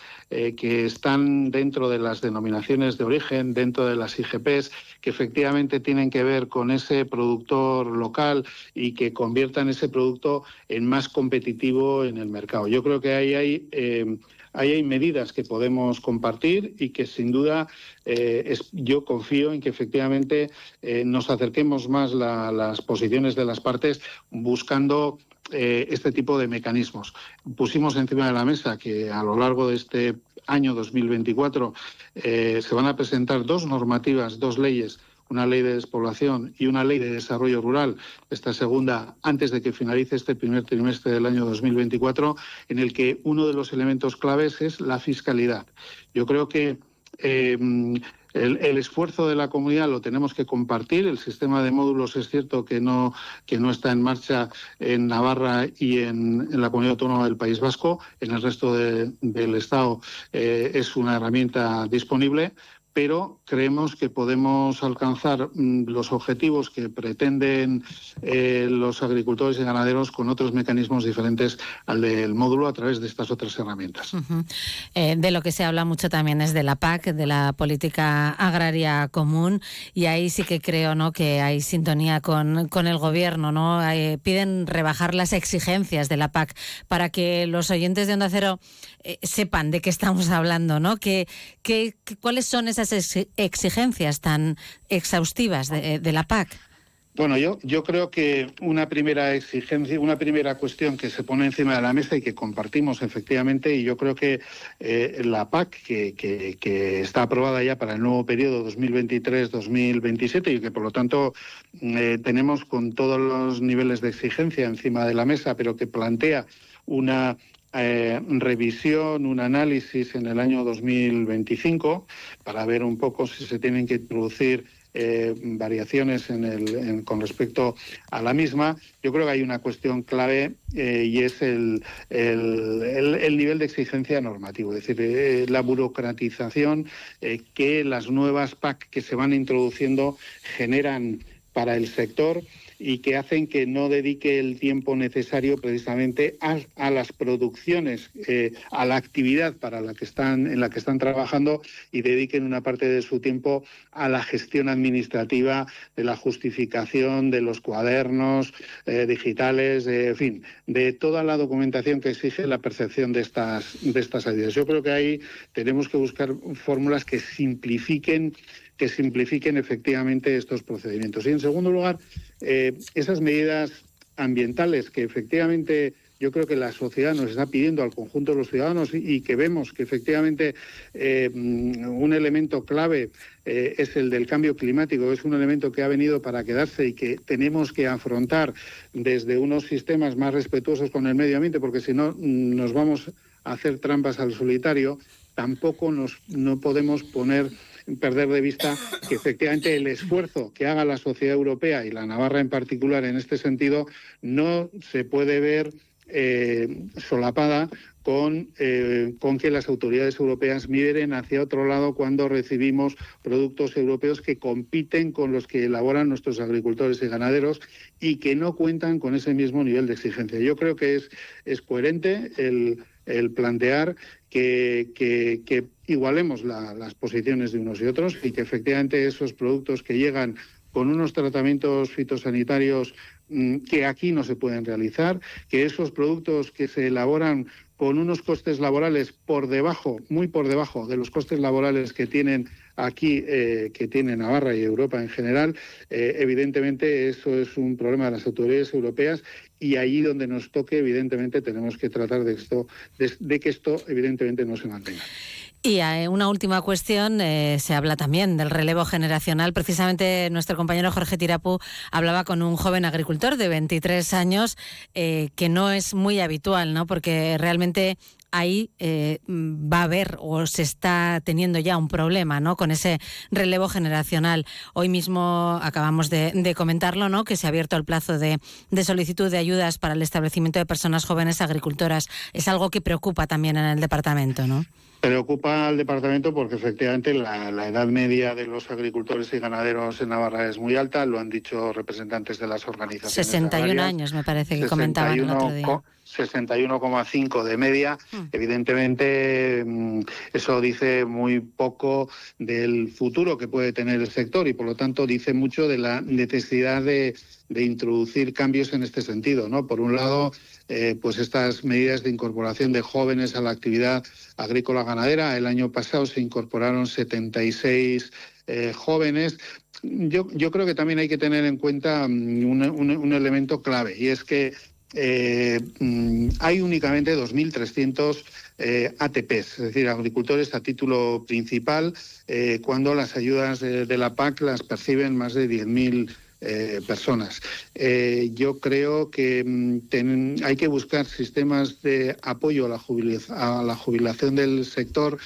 que están dentro de las denominaciones de origen, dentro de las IGPs, que efectivamente tienen que ver con ese productor local y que conviertan ese producto en más competitivo en el mercado. Yo creo que ahí hay Ahí hay medidas que podemos compartir y que sin duda eh, yo confío en que efectivamente eh, nos acerquemos más las posiciones de las partes buscando eh, este tipo de mecanismos. Pusimos encima de la mesa que a lo largo de este año 2024 se van a presentar dos normativas, dos leyes una ley de despoblación y una ley de desarrollo rural, esta segunda, antes de que finalice este primer trimestre del año 2024, en el que uno de los elementos claves es la fiscalidad. Yo creo que eh, el, esfuerzo de la comunidad lo tenemos que compartir. El sistema de módulos es cierto que no, que no está en marcha en Navarra y en, la comunidad autónoma del País Vasco. En el resto del Estado eh, es una herramienta disponible pero creemos que podemos alcanzar mm, los objetivos que pretenden eh, los agricultores y ganaderos con otros mecanismos diferentes al del módulo a través de estas otras herramientas. Eh, de lo que se habla mucho también es de la PAC, de la política agraria común, y ahí sí que creo ¿no? que hay sintonía con, con el gobierno. ¿no? Eh, piden rebajar las exigencias de la PAC para que los oyentes de Onda Cero sepan de qué estamos hablando, ¿no? Que, que, ¿Cuáles son esas exigencias tan exhaustivas de, la PAC? Bueno, yo, yo creo que una primera exigencia, una primera cuestión que se pone encima de la mesa y que compartimos efectivamente, y yo creo que eh, la PAC, que, que, está aprobada ya para el nuevo periodo 2023-2027 y que por lo tanto eh, tenemos con todos los niveles de exigencia encima de la mesa, pero que plantea una eh, revisión, un análisis en el año 2025 para ver un poco si se tienen que introducir eh, variaciones en el, con respecto a la misma. Yo creo que hay una cuestión clave eh, y es el, el, nivel de exigencia normativo, es decir, la burocratización que las nuevas PAC que se van introduciendo generan para el sector y que hacen que no dedique el tiempo necesario precisamente a, las producciones, eh, a la actividad para la que están, en la que están trabajando y dediquen una parte de su tiempo a la gestión administrativa de la justificación de los cuadernos eh, digitales, en fin, de toda la documentación que exige la percepción de estas, de estas ayudas. Yo creo que ahí tenemos que buscar fórmulas que simplifiquen que simplifiquen efectivamente estos procedimientos. Y en segundo lugar, eh, esas medidas ambientales que efectivamente yo creo que la sociedad nos está pidiendo al conjunto de los ciudadanos y, que vemos que efectivamente eh, un elemento clave eh, es el del cambio climático, es un elemento que ha venido para quedarse y que tenemos que afrontar desde unos sistemas más respetuosos con el medio ambiente, porque si no nos vamos a hacer trampas al solitario, tampoco nos, no podemos poner perder de vista que efectivamente el esfuerzo que haga la sociedad europea y la Navarra en particular en este sentido no se puede ver eh, solapada con, eh, con, que las autoridades europeas miren hacia otro lado cuando recibimos productos europeos que compiten con los que elaboran nuestros agricultores y ganaderos y que no cuentan con ese mismo nivel de exigencia. Yo creo que es, es coherente el, el plantear que, que, igualemos las posiciones de unos y otros y que efectivamente esos productos que llegan con unos tratamientos fitosanitarios mm, que aquí no se pueden realizar, que esos productos que se elaboran con unos costes laborales por debajo, muy por debajo de los costes laborales que tienen aquí, eh, que tiene Navarra y Europa en general, eh, evidentemente eso es un problema de las autoridades europeas y allí donde nos toque, evidentemente, tenemos que tratar de, esto, de, que esto, evidentemente, no se mantenga. Y una última cuestión, eh, se habla también del relevo generacional. Precisamente nuestro compañero Jorge Tirapu hablaba con un joven agricultor de 23 años, eh, que no es muy habitual, ¿no? porque realmente ahí eh, va a haber o se está teniendo ya un problema ¿no? con ese relevo generacional. Hoy mismo acabamos de, comentarlo, ¿no? que se ha abierto el plazo de, solicitud de ayudas para el establecimiento de personas jóvenes agricultoras. Es algo que preocupa también en el departamento, ¿no? Preocupa al departamento porque efectivamente la, edad media de los agricultores y ganaderos en Navarra es muy alta, lo han dicho representantes de las organizaciones. 61 años me parece que comentaban el otro día. 61,5 de media. Hmm. Evidentemente, mm, eso dice muy poco del futuro que puede tener el sector y, por lo tanto, dice mucho de la necesidad de, introducir cambios en este sentido. ¿no? Por un lado, eh, pues estas medidas de incorporación de jóvenes a la actividad agrícola ganadera. El año pasado se incorporaron 76 eh, jóvenes. Yo, yo, creo que también hay que tener en cuenta mm, un elemento clave y es que eh, mm, hay únicamente 2.300 eh, ATPs, es decir, agricultores a título principal, eh, cuando las ayudas de, la PAC las perciben más de 10.000 personas. yo creo que mm, hay que buscar sistemas de apoyo a la, a la jubilación del sector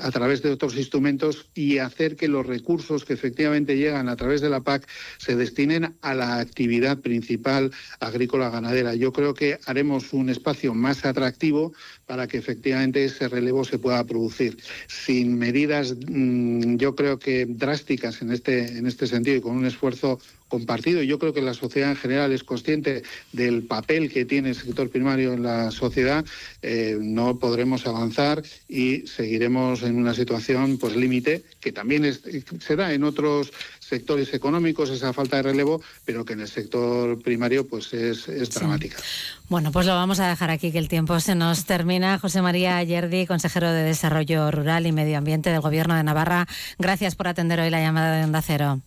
a través de otros instrumentos y hacer que los recursos que efectivamente llegan a través de la PAC se destinen a la actividad principal agrícola ganadera. Yo creo que haremos un espacio más atractivo para que efectivamente ese relevo se pueda producir. Sin medidas, mm, yo creo que drásticas en este, en este sentido y con un esfuerzo compartido. Yo creo que la sociedad en general es consciente del papel que tiene el sector primario en la sociedad. Eh, no podremos avanzar y seguiremos en una situación pues límite que también se da en otros sectores económicos esa falta de relevo, pero que en el sector primario pues es, dramática. Bueno, pues lo vamos a dejar aquí que el tiempo se nos termina. José María Yerdi, consejero de Desarrollo Rural y Medio Ambiente del Gobierno de Navarra, gracias por atender hoy la llamada de Onda Cero.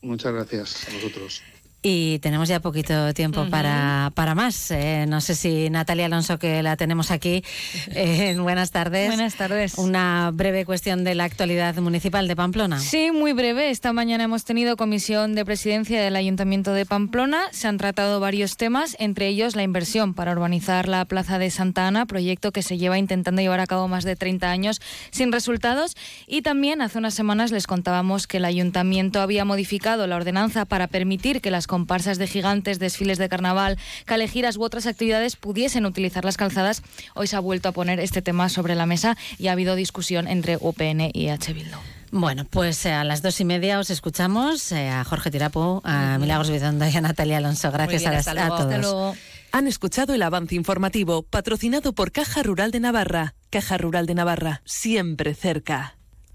Muchas gracias a vosotros. Y tenemos ya poquito tiempo para, para más. Eh, no sé si Natalia Alonso, que la tenemos aquí. Eh, buenas tardes. Buenas tardes. Una breve cuestión de la actualidad municipal de Pamplona. Sí, muy breve. Esta mañana hemos tenido comisión de presidencia del Ayuntamiento de Pamplona. Se han tratado varios temas, entre ellos la inversión para urbanizar la Plaza de Santa Ana, proyecto que se lleva intentando llevar a cabo más de 30 años sin resultados. Y también hace unas semanas les contábamos que el Ayuntamiento había modificado la ordenanza para permitir que las comparsas de gigantes, desfiles de carnaval, calejiras u otras actividades pudiesen utilizar las calzadas, hoy se ha vuelto a poner este tema sobre la mesa y ha habido discusión entre UPN y H. Bildo. Bueno, pues eh, a las dos y media os escuchamos eh, a Jorge Tirapu, a Milagros Vidondo y a Natalia Alonso. Gracias a, a, todos. Han escuchado el avance informativo patrocinado por Caja Rural de Navarra. Caja Rural de Navarra, siempre cerca.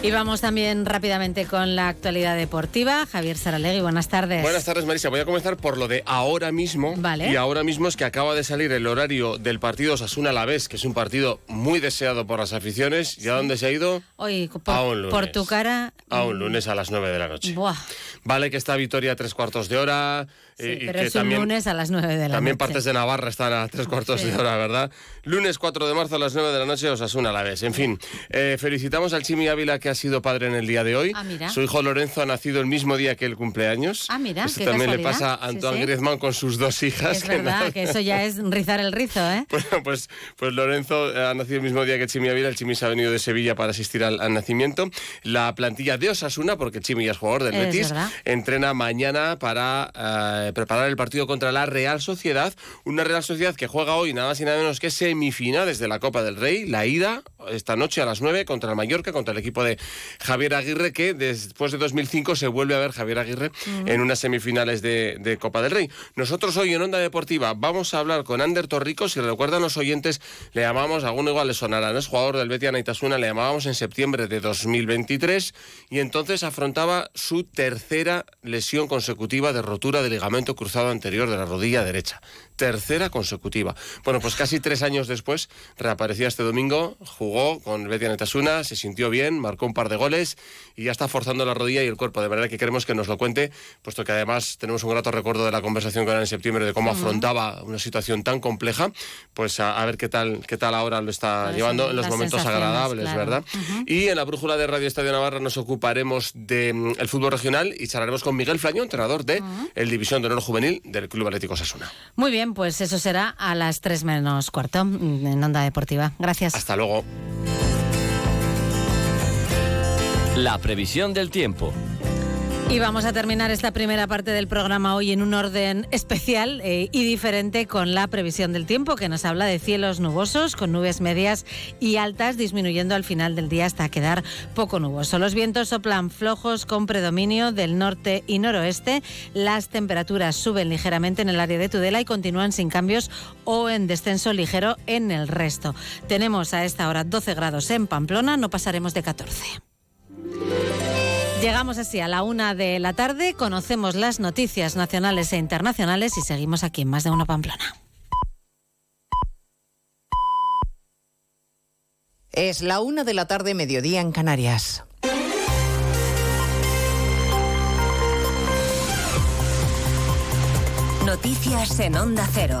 Y vamos también rápidamente con la actualidad deportiva. Javier Saralegui, buenas tardes. Buenas tardes, Marisa. Voy a comenzar por lo de ahora mismo. Vale. Y ahora mismo es que acaba de salir el horario del partido Osasuna la vez, que es un partido muy deseado por las aficiones. ¿Y a dónde se ha ido? Hoy, por, por tu cara. A un lunes a las 9 de la noche. Buah. Vale que está Vitoria tres cuartos de hora. Eh, pero es un lunes a las 9 de la también partes de Navarra están a tres cuartos de hora, ¿verdad? Lunes 4 de marzo a las 9 de la noche, Osasuna a la vez. En fin, eh, felicitamos al Chimi Ávila que ha sido padre en el día de hoy. Ah, mira. Su hijo Lorenzo ha nacido el mismo día que el cumpleaños. Ah, mira, Esto también le pasa a Antoine Griezmann con sus dos hijas. Es verdad, que eso ya es rizar el rizo, ¿eh? Bueno, pues, pues Lorenzo ha nacido el mismo día que Chimi Ávila. El Chimi se ha venido de Sevilla para asistir al, nacimiento. La plantilla de Osasuna, porque Chimi ya es jugador del Betis, entrena mañana para eh, preparar el partido contra la Real Sociedad, una Real Sociedad que juega hoy nada más y nada menos que semifinales de la Copa del Rey, la ida esta noche a las 9 contra el Mallorca, contra el equipo de Javier Aguirre, que después de 2005 se vuelve a ver Javier Aguirre en unas semifinales de, Copa del Rey. Nosotros hoy en Onda Deportiva vamos a hablar con Ander Torrico, si recuerdan los oyentes, le llamamos, alguno igual le sonará, es jugador del Betis Anaitasuna, le llamábamos en septiembre de 2023 y entonces afrontaba su tercera lesión consecutiva de rotura de ligamento cruzado anterior de la rodilla derecha. Tercera consecutiva. Bueno, pues casi tres años después reapareció este domingo, jugó con Betia Netasuna, se sintió bien, marcó un par de goles y ya está forzando la rodilla y el cuerpo. De manera que queremos que nos lo cuente, puesto que además tenemos un grato recuerdo de la conversación con él en septiembre de cómo afrontaba una situación tan compleja. Pues a, ver qué tal, qué tal ahora lo está llevando en los momentos agradables, ¿verdad? Y en la brújula de Radio Estadio Navarra nos ocuparemos del mm, fútbol regional y charlaremos con Miguel Flaño, entrenador de el División de Honor Juvenil del Club Atlético Sasuna. Muy bien, pues eso será a las 3 menos cuarto en Onda Deportiva. Gracias. Hasta luego. La previsión del tiempo. Y vamos a terminar esta primera parte del programa hoy en un orden especial eh, y diferente con la previsión del tiempo que nos habla de cielos nubosos con nubes medias y altas disminuyendo al final del día hasta quedar poco nuboso. Los vientos soplan flojos con predominio del norte y noroeste. Las temperaturas suben ligeramente en el área de Tudela y continúan sin cambios o en descenso ligero en el resto. Tenemos a esta hora 12 grados en Pamplona, no pasaremos de 14. Llegamos así a la una de la tarde, conocemos las noticias nacionales e internacionales y seguimos aquí en Más de una Pamplona. Es la una de la tarde, mediodía en Canarias. Noticias en Onda Cero.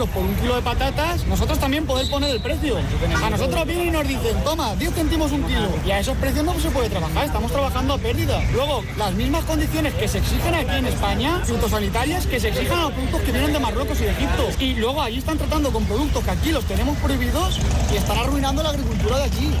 por un kilo de patatas, nosotros también podemos poner el precio. A nosotros vienen y nos dicen, toma, 10 céntimos un kilo. Y a esos precios no se puede trabajar, estamos trabajando a pérdida. Luego, las mismas condiciones que se exigen aquí en España, fitosanitarias, que se exigen a los productos que vienen de Marruecos y de Egipto. Y luego ahí están tratando con productos que aquí los tenemos prohibidos y están arruinando la agricultura de aquí.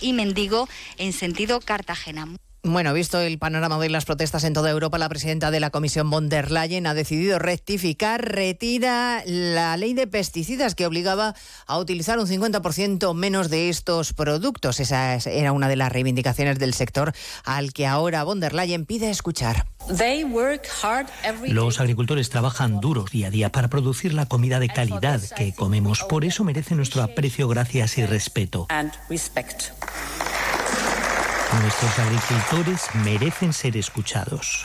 y Mendigo en sentido Cartagena. Bueno, visto el panorama de las protestas en toda Europa, la presidenta de la Comisión von der Leyen ha decidido rectificar, retira la ley de pesticidas que obligaba a utilizar un 50% menos de estos productos. Esa era una de las reivindicaciones del sector al que ahora von der Leyen pide escuchar. Los agricultores trabajan duro día a día para producir la comida de calidad que comemos. Por eso merece nuestro aprecio, gracias y respeto. Nuestros agricultores merecen ser escuchados.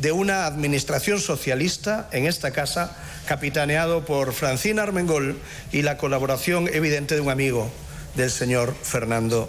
de una administración socialista en esta casa, capitaneado por Francina Armengol y la colaboración evidente de un amigo del señor Fernando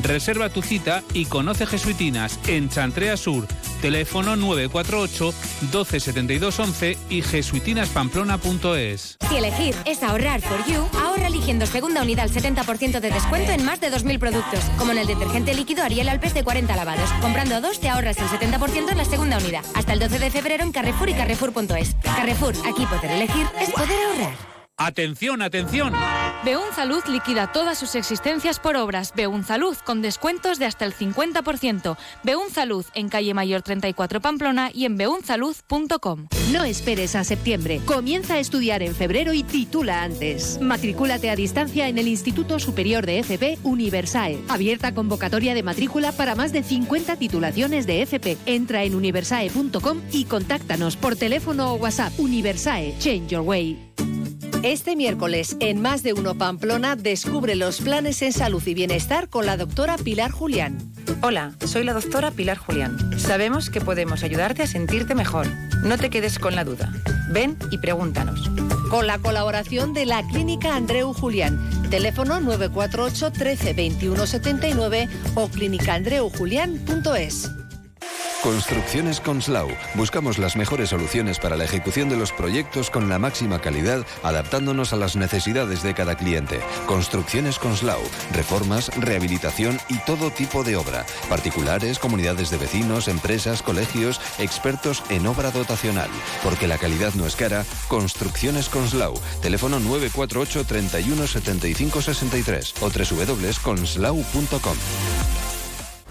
Reserva tu cita y conoce Jesuitinas en Chantrea Sur. Teléfono 948 127211 y jesuitinaspamplona.es. Si elegir es ahorrar for you, ahorra eligiendo segunda unidad al 70% de descuento en más de 2.000 productos, como en el detergente líquido Ariel Alpes de 40 lavados. Comprando dos te ahorras el 70% en la segunda unidad. Hasta el 12 de febrero en Carrefour y Carrefour.es. Carrefour, aquí poder elegir es poder ahorrar. Atención, atención. Beun Salud liquida todas sus existencias por obras. Beun Salud con descuentos de hasta el 50%. Beun Salud en calle Mayor 34 Pamplona y en beunsalud.com. No esperes a septiembre. Comienza a estudiar en febrero y titula antes. Matricúlate a distancia en el Instituto Superior de FP Universae. Abierta convocatoria de matrícula para más de 50 titulaciones de FP. Entra en universae.com y contáctanos por teléfono o WhatsApp. Universae, change your way. Este miércoles, en Más de Uno Pamplona, descubre los planes en salud y bienestar con la doctora Pilar Julián. Hola, soy la doctora Pilar Julián. Sabemos que podemos ayudarte a sentirte mejor. No te quedes con la duda. Ven y pregúntanos. Con la colaboración de la Clínica Andreu Julián. Teléfono 948 13 21 79 o clínicaandreujulián.es. Construcciones Conslau. Buscamos las mejores soluciones para la ejecución de los proyectos con la máxima calidad, adaptándonos a las necesidades de cada cliente. Construcciones Conslau. Reformas, rehabilitación y todo tipo de obra. Particulares, comunidades de vecinos, empresas, colegios, expertos en obra dotacional. Porque la calidad no es cara. Construcciones Conslau. Teléfono 948 31 75 63 o www.conslau.com.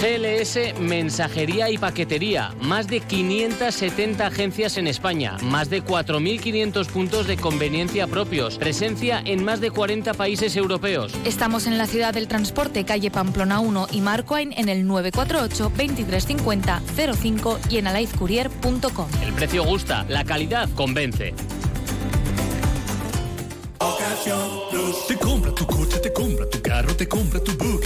GLS Mensajería y Paquetería. Más de 570 agencias en España. Más de 4.500 puntos de conveniencia propios. Presencia en más de 40 países europeos. Estamos en la ciudad del transporte, calle Pamplona 1 y Marcoain en el 948 2350 05 y en alaizcourier.com. El precio gusta, la calidad convence. Te compra tu coche, te compra tu carro, te compra tu buga.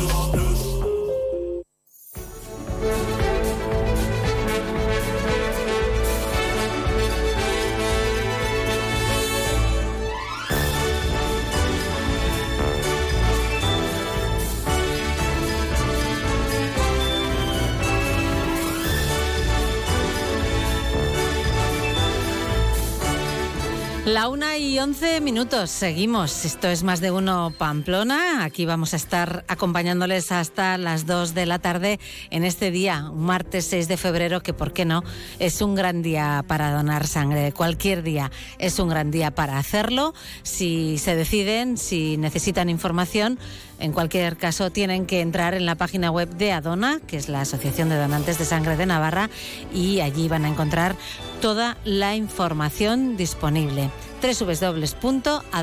La una y once minutos, seguimos. Esto es más de uno Pamplona. Aquí vamos a estar acompañándoles hasta las dos de la tarde en este día, un martes 6 de febrero, que por qué no, es un gran día para donar sangre. Cualquier día es un gran día para hacerlo. Si se deciden, si necesitan información, en cualquier caso, tienen que entrar en la página web de Adona, que es la Asociación de Donantes de Sangre de Navarra, y allí van a encontrar toda la información disponible www.adona.es,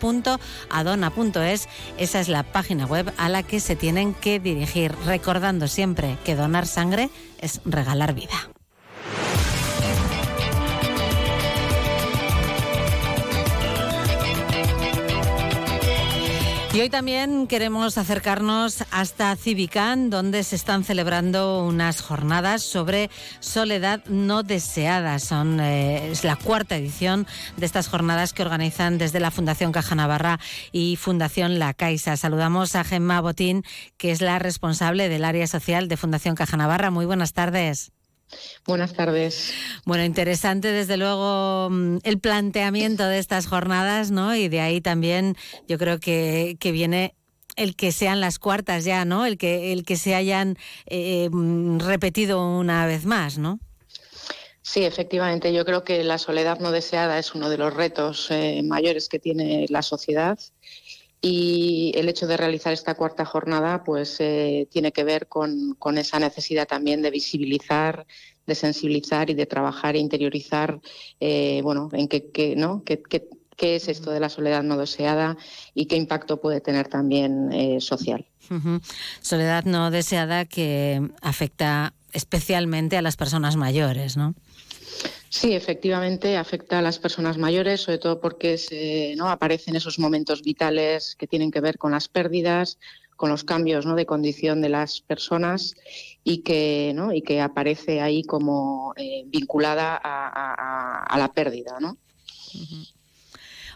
www.adona.es, esa es la página web a la que se tienen que dirigir, recordando siempre que donar sangre es regalar vida. Y hoy también queremos acercarnos hasta Civicán, donde se están celebrando unas jornadas sobre soledad no deseada. Son, eh, es la cuarta edición de estas jornadas que organizan desde la Fundación Caja Navarra y Fundación La Caixa. Saludamos a Gemma Botín, que es la responsable del área social de Fundación Caja Navarra. Muy buenas tardes. Buenas tardes. Bueno, interesante desde luego mm, el planteamiento de estas jornadas, ¿no? Y de ahí también yo creo que, que viene el que sean las cuartas ya, ¿no? El que, el que se hayan eh, mm, repetido una vez más, ¿no? Sí, efectivamente. Yo creo que la soledad no deseada es uno de los retos eh, mayores que tiene la sociedad y el hecho de realizar esta cuarta jornada pues eh, tiene que ver con, esa necesidad también de visibilizar, de sensibilizar y de trabajar e interiorizar eh, bueno, en qué, qué, ¿no? qué, qué, qué es esto de la soledad no deseada y qué impacto puede tener también eh, social. Soledad no deseada que afecta especialmente a las personas mayores, ¿no? Sí, efectivamente afecta a las personas mayores, sobre todo porque se, ¿no? aparecen esos momentos vitales que tienen que ver con las pérdidas, con los cambios ¿no? de condición de las personas y que, ¿no? y que aparece ahí como eh, vinculada a, la pérdida. ¿no?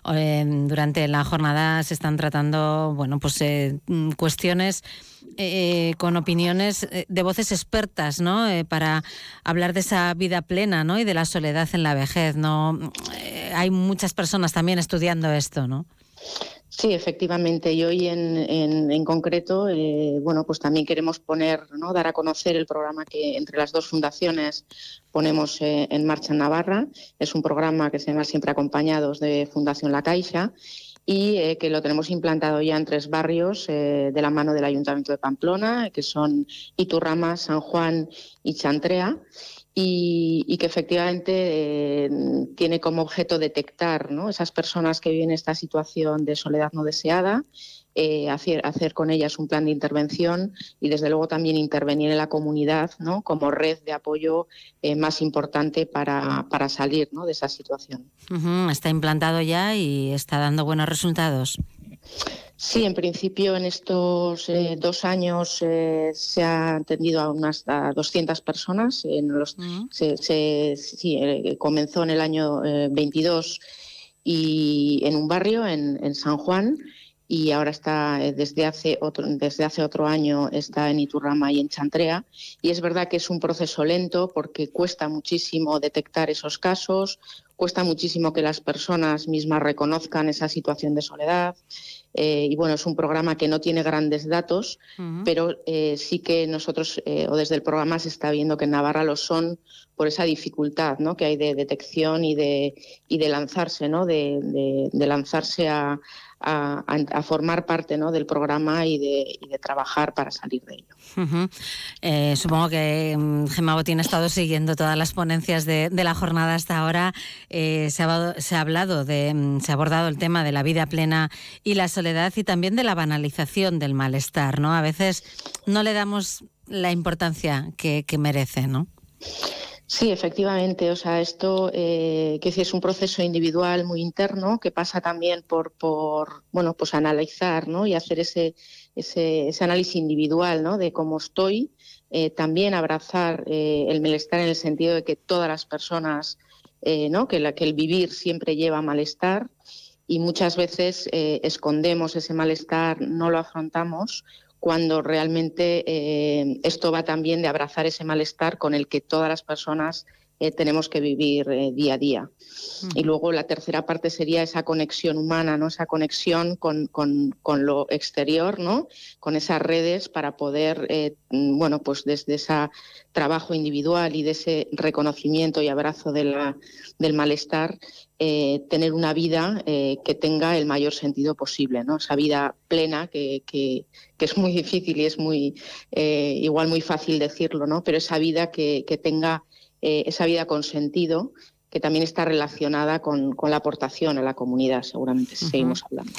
Durante la jornada se están tratando bueno, pues, eh, cuestiones eh, con opiniones eh, de voces expertas ¿no? Eh, para hablar de esa vida plena ¿no? y de la soledad en la vejez. ¿no? Eh, hay muchas personas también estudiando esto, ¿no? Sí, efectivamente. Y hoy en, en, concreto, eh, bueno, pues también queremos poner, ¿no? dar a conocer el programa que entre las dos fundaciones ponemos eh, en marcha en Navarra. Es un programa que se llama Siempre Acompañados de Fundación La Caixa y eh, que lo tenemos implantado ya en tres barrios de la mano del Ayuntamiento de Pamplona, que son Iturrama, San Juan y Chantrea y, que efectivamente eh, tiene como objeto detectar esas personas que viven esta situación de soledad no deseada, eh, hacer, hacer, con ellas un plan de intervención y desde luego también intervenir en la comunidad ¿no? como red de apoyo eh, más importante para, para salir de esa situación. Está implantado ya y está dando buenos resultados. Sí, en principio en estos eh, dos años eh, se ha atendido a unas 200 personas. En los, se, sí, eh, comenzó en el año 22 y en un barrio en, San Juan y ahora está desde hace otro desde hace otro año está en Iturrama y en Chantrea y es verdad que es un proceso lento porque cuesta muchísimo detectar esos casos cuesta muchísimo que las personas mismas reconozcan esa situación de soledad eh, y bueno, es un programa que no tiene grandes datos, pero eh, sí que nosotros, eh, o desde el programa se está viendo que en Navarra lo son por esa dificultad ¿no? que hay de detección y de, y de lanzarse, ¿no? de, de lanzarse a, a, formar parte ¿no? del programa y de, de, trabajar para salir de ello. Eh, supongo que mm, Gemma Botín ha estado siguiendo todas las ponencias de, la jornada hasta ahora. Eh, se, ha, se, ha, hablado de, mm, se ha abordado el tema de la vida plena y la soledad y también de la banalización del malestar. ¿no? A veces no le damos la importancia que, que merece, ¿no? Sí, efectivamente. O sea, esto eh, que es un proceso individual muy interno que pasa también por, bueno, pues analizar, ¿no? Y hacer ese, ese, ese análisis individual, ¿no? De cómo estoy. Eh, también abrazar eh, el malestar en el sentido de que todas las personas, eh, ¿no? Que, la, que el vivir siempre lleva malestar y muchas veces escondemos ese malestar, no lo afrontamos cuando realmente eh, esto va también de abrazar ese malestar con el que todas las personas eh, tenemos que vivir eh, día a día. Y luego la tercera parte sería esa conexión humana, ¿no? esa conexión con, con, con lo exterior, ¿no? con esas redes para poder, bueno, pues desde ese trabajo individual y de ese reconocimiento y abrazo de la, del malestar, eh, tener una vida eh, que tenga el mayor sentido posible, ¿no? Esa vida plena que, que, es muy difícil y es muy eh, igual muy fácil decirlo, ¿no? Pero esa vida que, que tenga esa vida con sentido que también está relacionada con, la aportación a la comunidad, seguramente seguimos hablando.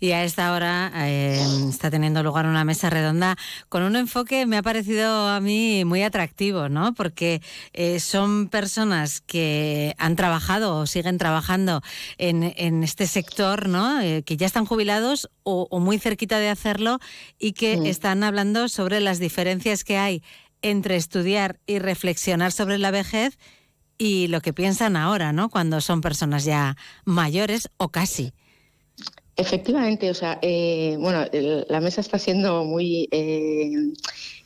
Y a esta hora eh, está teniendo lugar una mesa redonda con un enfoque, me ha parecido a mí muy atractivo, ¿no? Porque eh, son personas que han trabajado o siguen trabajando en, este sector, ¿no? Eh, que ya están jubilados o, muy cerquita de hacerlo y que mm. están hablando sobre las diferencias que hay entre estudiar y reflexionar sobre la vejez y lo que piensan ahora, ¿no? Cuando son personas ya mayores o casi. Efectivamente, o sea, eh, bueno, la mesa está siendo muy eh,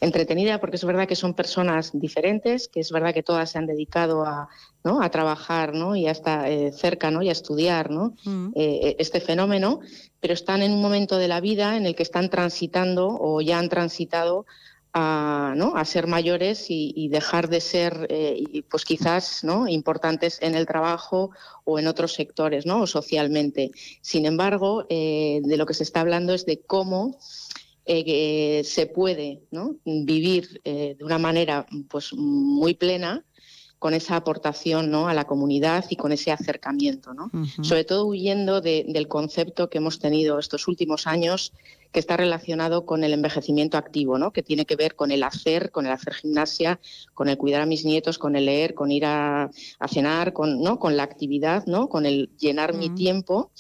entretenida porque es verdad que son personas diferentes, que es verdad que todas se han dedicado a, ¿no? a trabajar ¿no? y hasta eh, cerca ¿no? y a estudiar ¿no? Mm. este fenómeno, pero están en un momento de la vida en el que están transitando o ya han transitado a, ¿no? a ser mayores y, dejar de ser, eh, pues quizás, ¿no? importantes en el trabajo o en otros sectores, ¿no? o socialmente. Sin embargo, eh, de lo que se está hablando es de cómo eh, se puede vivir de una manera pues, muy plena con esa aportación ¿no? a la comunidad y con ese acercamiento, ¿no? sobre todo huyendo del concepto que hemos tenido estos últimos años que está relacionado con el envejecimiento activo, ¿no? que tiene que ver con el hacer, con el hacer gimnasia, con el cuidar a mis nietos, con el leer, con ir a, cenar, con, ¿no? con la actividad, ¿no? con el llenar mi tiempo.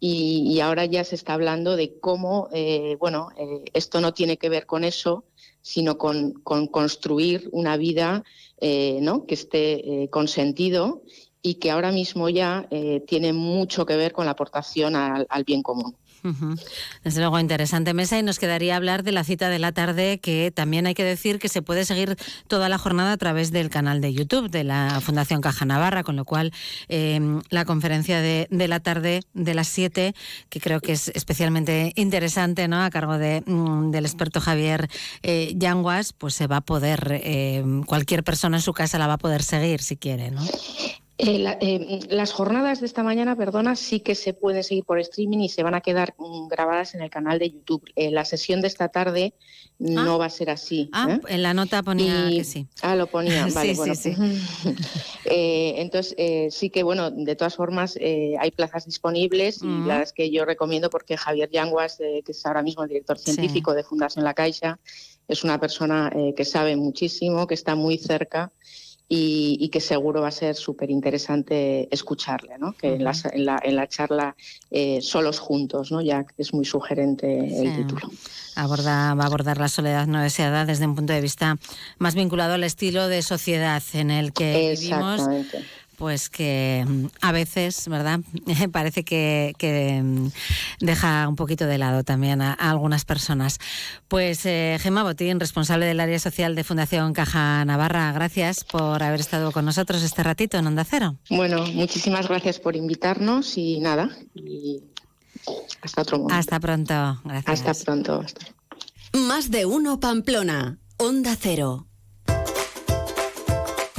Y, ahora ya se está hablando de cómo, eh, bueno, eh, esto no tiene que ver con eso, sino con, construir una vida eh, ¿no? que esté con sentido y que ahora mismo ya tiene mucho que ver con la aportación al bien común. Desde luego, interesante mesa y nos quedaría hablar de la cita de la tarde, que también hay que decir que se puede seguir toda la jornada a través del canal de YouTube de la Fundación Caja Navarra, con lo cual em, la conferencia de, la tarde de las 7, que creo que es especialmente interesante, ¿no? a cargo de, mm, del experto Javier eh, Yanguas, pues se va a poder, em, cualquier persona en su casa la va a poder seguir si quiere. ¿no? Eh, eh, las jornadas de esta mañana, perdona, sí que se pueden seguir por streaming y se van a quedar mm, grabadas en el canal de YouTube. Eh, la sesión de esta tarde no Ah. va a ser así. Ah, en la nota ponía Y- que sí. Ah, lo ponía, Sí, vale, sí, bueno. sí. Eh, entonces, eh, sí que, bueno, de todas formas, eh, hay plazas disponibles y Ujú. las que yo recomiendo porque Javier Yanguas, eh, que es ahora mismo el director científico de Fundación La Caixa, es una persona eh, que sabe muchísimo, que está muy cerca y, y que seguro va a ser súper interesante escucharle, ¿no? Que en, la, en, la, en la charla eh, Solos Juntos, ¿no? Ya es muy sugerente el título. Aborda, va a abordar la soledad no deseada desde un punto de vista más vinculado al estilo de sociedad en el que vivimos. Pues que mm, a veces, ¿verdad? Parece que, que, mm, deja un poquito de lado también a, a algunas personas. Pues eh, Gemma Botín, responsable del área social de Fundación Caja Navarra, gracias por haber estado con nosotros este ratito en Onda Cero. Bueno, muchísimas gracias por invitarnos y nada, y hasta otro momento. Hasta pronto. Gracias. Hasta pronto. Más de uno Pamplona. Onda Cero.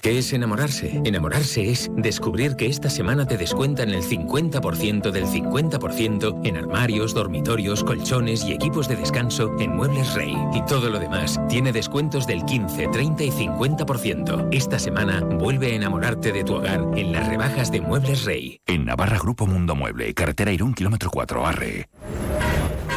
¿Qué es enamorarse? Enamorarse es descubrir que esta semana te descuentan el 50% del 50% en armarios, dormitorios, colchones y equipos de descanso en Muebles Rey. Y todo lo demás tiene descuentos del 15, 30 y 50%. Esta semana vuelve a enamorarte de tu hogar en las rebajas de Muebles Rey. En Navarra Grupo Mundo Mueble, carretera Irún, kilómetro 4, Arre.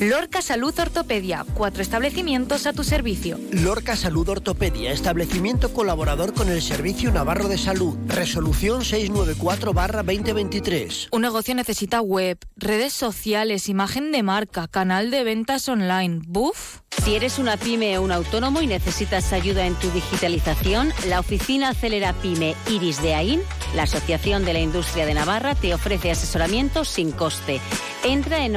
Lorca Salud Ortopedia, cuatro establecimientos a tu servicio. Lorca Salud Ortopedia, establecimiento colaborador con el Servicio Navarro de Salud. Resolución 694-2023. Un negocio necesita web, redes sociales, imagen de marca, canal de ventas online. ¿Buf? Si eres una pyme o un autónomo y necesitas ayuda en tu digitalización, la oficina Acelera Pyme Iris de AIN, la Asociación de la Industria de Navarra, te ofrece asesoramiento sin coste. Entra en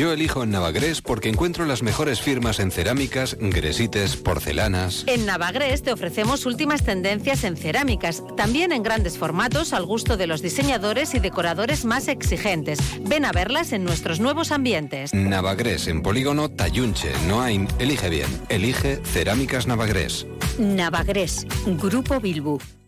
Yo elijo en Navagres porque encuentro las mejores firmas en cerámicas, gresites, porcelanas. En Navagres te ofrecemos últimas tendencias en cerámicas, también en grandes formatos al gusto de los diseñadores y decoradores más exigentes. Ven a verlas en nuestros nuevos ambientes. Navagres en Polígono Tayunche, Noain. Elige bien. Elige Cerámicas Navagres. Navagres, Grupo Bilbu.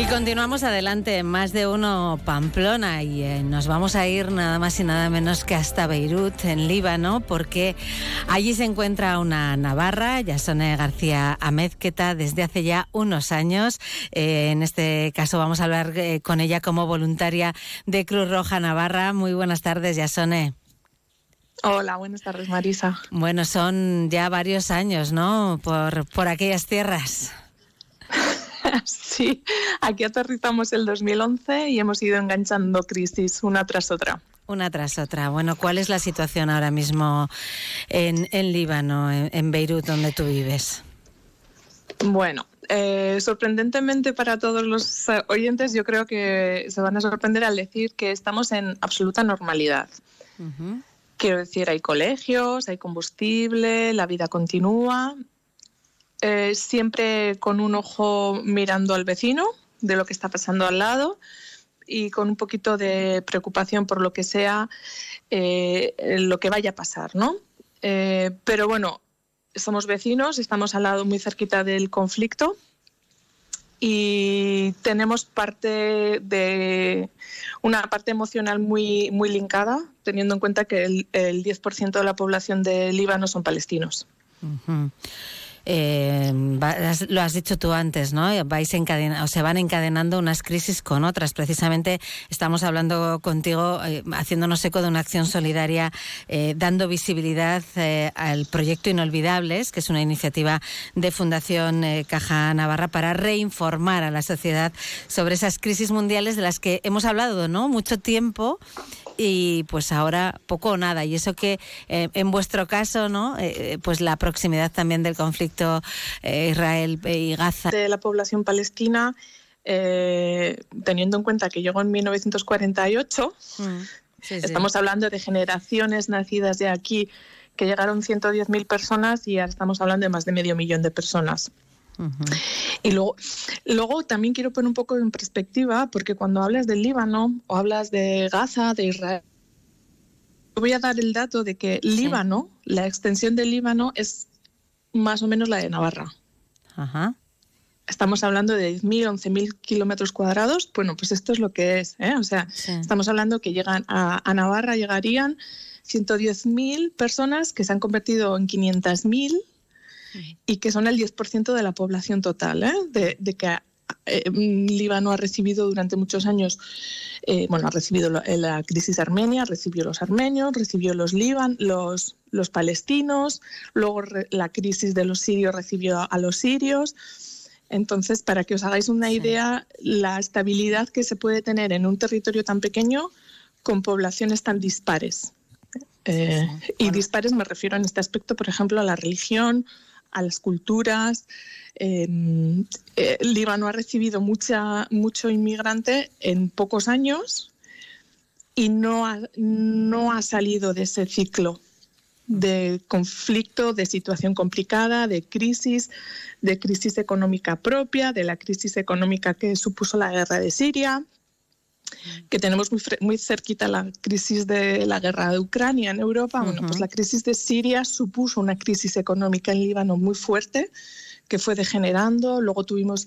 Y continuamos adelante, en más de uno Pamplona, y eh, nos vamos a ir nada más y nada menos que hasta Beirut, en Líbano, porque allí se encuentra una navarra, Yasone García Amezqueta, desde hace ya unos años. Eh, en este caso vamos a hablar eh, con ella como voluntaria de Cruz Roja Navarra. Muy buenas tardes, Yasone. Hola, buenas tardes, Marisa. Bueno, son ya varios años, ¿no? Por, por aquellas tierras. Sí, aquí aterrizamos el 2011 y hemos ido enganchando crisis una tras otra. Una tras otra. Bueno, ¿cuál es la situación ahora mismo en, en Líbano, en, en, Beirut, donde tú vives? Bueno, eh, sorprendentemente para todos los oyentes, yo creo que se van a sorprender al decir que estamos en absoluta normalidad. Uh -huh. Quiero decir, hay colegios, hay combustible, la vida continúa, eh, siempre con un ojo mirando al vecino de lo que está pasando al lado y con un poquito de preocupación por lo que sea, eh, lo que vaya a pasar, ¿no? Eh, pero bueno, somos vecinos, estamos al lado muy cerquita del conflicto y tenemos parte de una parte emocional muy, muy linkada, teniendo en cuenta que el, el 10% de la población de Líbano son palestinos. Eh, lo has dicho tú antes, ¿no? Vais o se van encadenando unas crisis con otras. Precisamente estamos hablando contigo, eh, haciéndonos eco de una acción solidaria, eh, dando visibilidad al proyecto Inolvidables, que es una iniciativa de Fundación Caja Navarra para reinformar a la sociedad sobre esas crisis mundiales de las que hemos hablado, ¿no? Mucho tiempo y pues ahora poco o nada. Y eso que en vuestro caso, ¿no? pues la proximidad también del conflicto eh, Israel y Gaza. De la población palestina, eh, teniendo en cuenta que llegó en 1948, mm, estamos hablando de generaciones nacidas de aquí que llegaron 110.000 personas y ahora estamos hablando de más de medio millón de personas. Y luego, luego también quiero poner un poco en perspectiva, porque cuando hablas del Líbano o hablas de Gaza, de Israel, voy a dar el dato de que Líbano, la extensión del Líbano es más o menos la de Navarra. Ajá. Estamos hablando de 10.000, 11.000 kilómetros cuadrados. Bueno, pues esto es lo que es. ¿eh? O sea, estamos hablando que llegan a, Navarra, llegarían 110.000 personas que se han convertido en 500.000 y que son el 10% de la población total, ¿eh? de, de, que eh, Líbano ha recibido durante muchos años, eh, bueno, ha recibido la, crisis armenia, recibió los armenios, recibió los Líban, los, los palestinos, luego la crisis de los sirios recibió a los sirios. Entonces, para que os hagáis una idea, la estabilidad que se puede tener en un territorio tan pequeño con poblaciones tan dispares. Eh, y dispares me refiero en este aspecto, por ejemplo, a la religión, a las culturas. Em, eh, Líbano ha recibido mucha, mucho inmigrante en pocos años y no ha, no ha salido de ese ciclo de conflicto, de situación complicada, de crisis, de crisis económica propia, de la crisis económica que supuso la guerra de Siria, que tenemos muy, muy cerquita la crisis de la guerra de Ucrania en Europa. Bueno, pues la crisis de Siria supuso una crisis económica en Líbano muy fuerte que fue degenerando. Luego tuvimos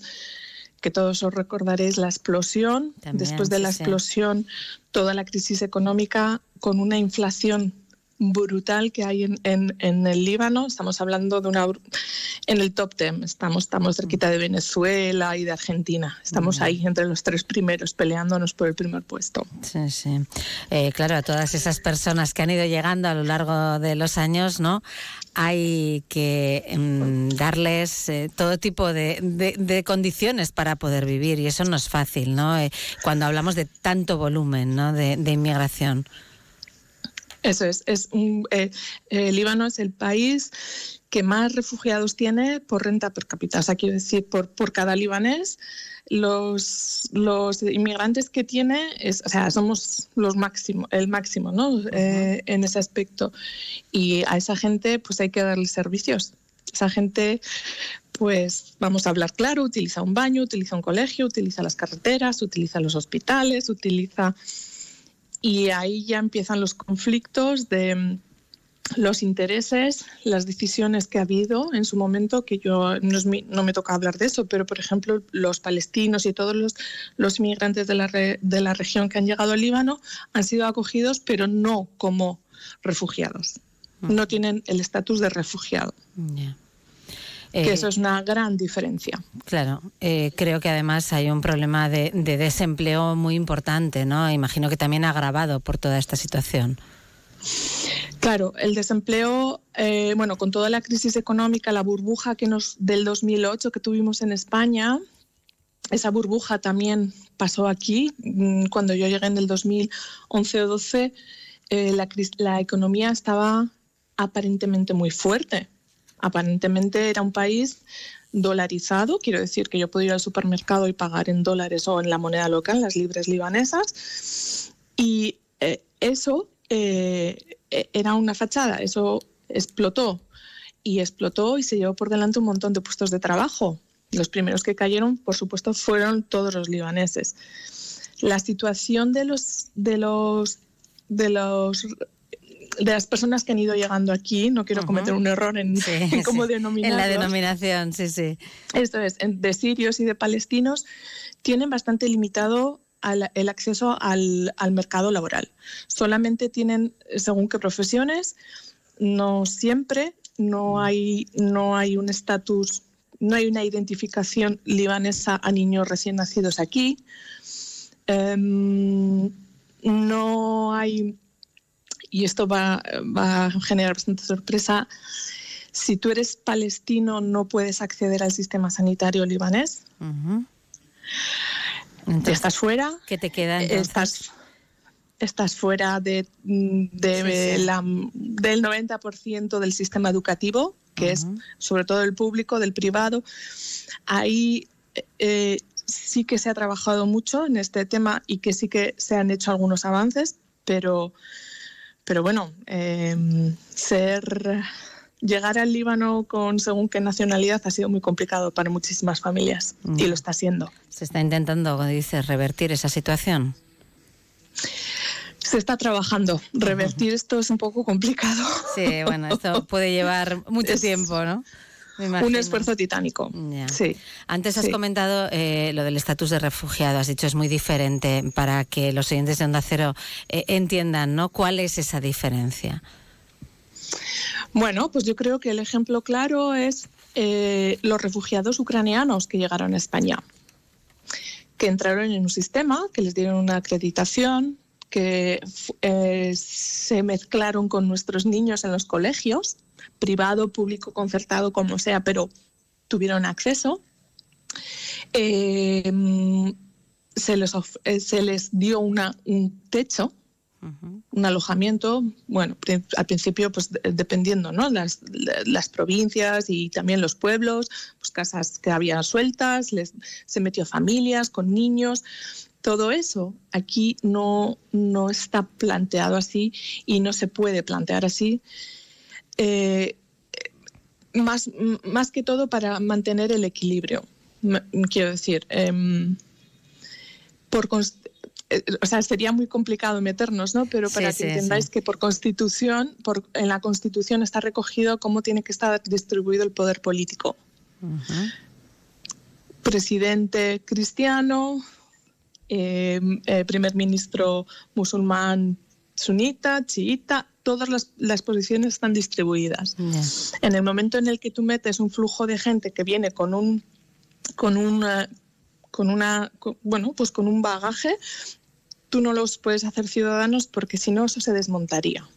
que todos os recordaréis la explosión. Después de la explosión, toda la crisis económica con una inflación brutal que hay en, en, el Líbano. Estamos hablando de una en el top ten. Estamos, estamos cerquita de Venezuela y de Argentina. Estamos ahí entre los tres primeros peleándonos por el primer puesto. Sí, sí. Eh, claro, a todas esas personas que han ido llegando a lo largo de los años, ¿no? Hay que em, darles eh, todo tipo de, de, condiciones para poder vivir y eso no es fácil, ¿no? Eh, cuando hablamos de tanto volumen, ¿no? de, de inmigración. Eso es, es un, eh, eh, Líbano es el país que más refugiados tiene por renta per cápita, o sea, quiero decir, por, por cada libanés, los, los inmigrantes que tiene, es, o sea, somos los máximo, el máximo, ¿no? Eh, en ese aspecto. Y a esa gente, pues hay que darle servicios. Esa gente, pues vamos a hablar claro, utiliza un baño, utiliza un colegio, utiliza las carreteras, utiliza los hospitales, utiliza y ahí ya empiezan los conflictos de mm, los intereses, las decisiones que ha habido en su momento, que yo no, me toca hablar de eso, pero por ejemplo los palestinos y todos los, los inmigrantes de la, de la región que han llegado al Líbano han sido acogidos, pero no como refugiados. No tienen el estatus de refugiado que eso es una gran diferencia. Claro, eh, creo que además hay un problema de, desempleo muy importante, ¿no? Imagino que también agravado por toda esta situación. Claro, el desempleo, eh, bueno, con toda la crisis económica, la burbuja que nos del 2008 que tuvimos en España, esa burbuja también pasó aquí. Mm, cuando yo llegué en el 2011 o 12, eh, la, la economía estaba aparentemente muy fuerte aparentemente era un país dolarizado, quiero decir que yo puedo ir al supermercado y pagar en dólares o en la moneda local, las libres libanesas, y eh, eso eh, eh, era una fachada, eso explotó y explotó y se llevó por delante un montón de puestos de trabajo. Los primeros que cayeron, por supuesto, fueron todos los libaneses. La situación de los de los de los de las personas que han ido llegando aquí, no quiero cometer un error en, cómo denominar. En la denominación, sí, sí. Esto es, de sirios y de palestinos, tienen bastante limitado el acceso al, al, mercado laboral. Solamente tienen, según qué profesiones, no siempre, no hay, no hay un estatus, no hay una identificación libanesa a niños recién nacidos aquí. Em, no hay y esto va, a generar bastante sorpresa, si tú eres palestino no puedes acceder al sistema sanitario libanés. estás fuera. ¿Qué te queda Estás, estás fuera de, La, del 90% del sistema educativo, que es sobre todo el público, del privado. Ahí eh, sí que se ha trabajado mucho en este tema y que sí que se han hecho algunos avances, pero pero bueno, em, ser llegar al Líbano con según qué nacionalidad ha sido muy complicado para muchísimas familias y mm. lo está siendo. ¿Se está intentando, como dices, revertir esa situación? Se está trabajando. Revertir esto es un poco complicado. Sí, bueno, esto puede llevar mucho tiempo, ¿no? Un esfuerzo titánico. Sí. Antes has comentado eh, lo del estatus de refugiado. Has dicho es muy diferente para que los oyentes de Onda Cero eh, entiendan, ¿no? ¿Cuál es esa diferencia? Bueno, pues yo creo que el ejemplo claro es eh, los refugiados ucranianos que llegaron a España, que entraron en un sistema, que les dieron una acreditación, que se mezclaron con nuestros niños en los colegios privado, público, concertado, como sea, pero tuvieron acceso. Eh, se, les eh, se les dio una, un techo, un alojamiento, bueno, al principio, pues dependiendo, ¿no? Las, las, provincias y también los pueblos, pues casas que había sueltas, les, se metió familias con niños. Todo eso aquí no, no está planteado así y no se puede plantear así. Eh, más, más que todo para mantener el equilibrio. Quiero decir, em, por eh, o sea, sería muy complicado meternos, ¿no? Pero para que entendáis que por constitución, por, en la constitución está recogido cómo tiene que estar distribuido el poder político. Presidente cristiano, em, eh, primer ministro musulmán sunita, chiita, todas las, posiciones están distribuidas. En el momento en el que tú metes un flujo de gente que viene con un con una con una bueno, pues con un bagaje, tú no los puedes hacer ciudadanos porque si no eso se desmontaría.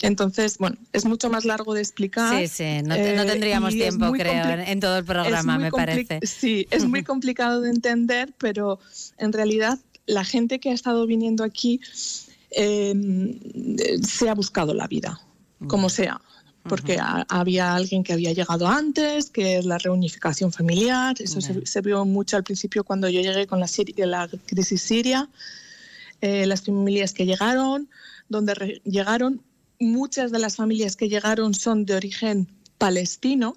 Entonces, bueno, es mucho más largo de explicar. Sí, sí, no, eh, tendríamos tiempo, creo, en todo el programa, me parece. Sí, es muy complicado de entender, pero en realidad la gente que ha estado viniendo aquí Em, se ha buscado la vida, como sea. Porque había alguien que había llegado antes, que es la reunificación familiar. Eso se, vio mucho al principio cuando yo llegué con la, la crisis siria. Eh, las familias que llegaron, donde llegaron, muchas de las familias que llegaron son de origen palestino,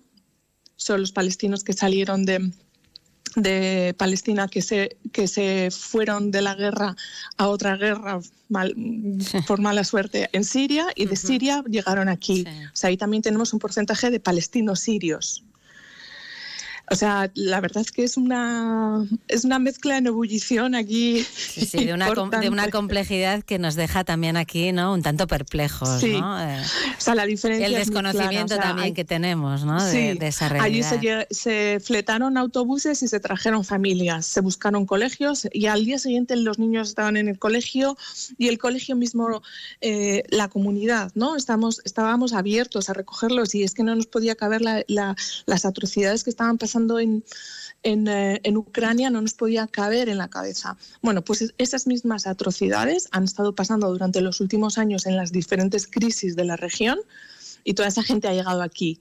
son los palestinos que salieron de, de Palestina que se, que se fueron de la guerra a otra guerra por mala suerte en Siria y de Siria llegaron aquí. O sea, ahí también tenemos un porcentaje de palestinos sirios. O sea, la verdad es que es una, es una mezcla en ebullición aquí. Sí, de, una de, una complejidad que nos deja también aquí, ¿no? Un tanto perplejos, sí. ¿no? Eh, o sea, la diferencia El desconocimiento también que tenemos, ¿no? De, esa realidad. Allí se, fletaron autobuses y se trajeron familias, se buscaron colegios y al día siguiente los niños estaban en el colegio y el colegio mismo, eh, la comunidad, ¿no? Estamos, estábamos abiertos a recogerlos y es que no nos podía caber las atrocidades que estaban pasando eh, en, Ucrania no nos podía caber en la cabeza. Bueno, pues esas mismas atrocidades han estado pasando durante los últimos años en las diferentes crisis de la región y toda esa gente ha llegado aquí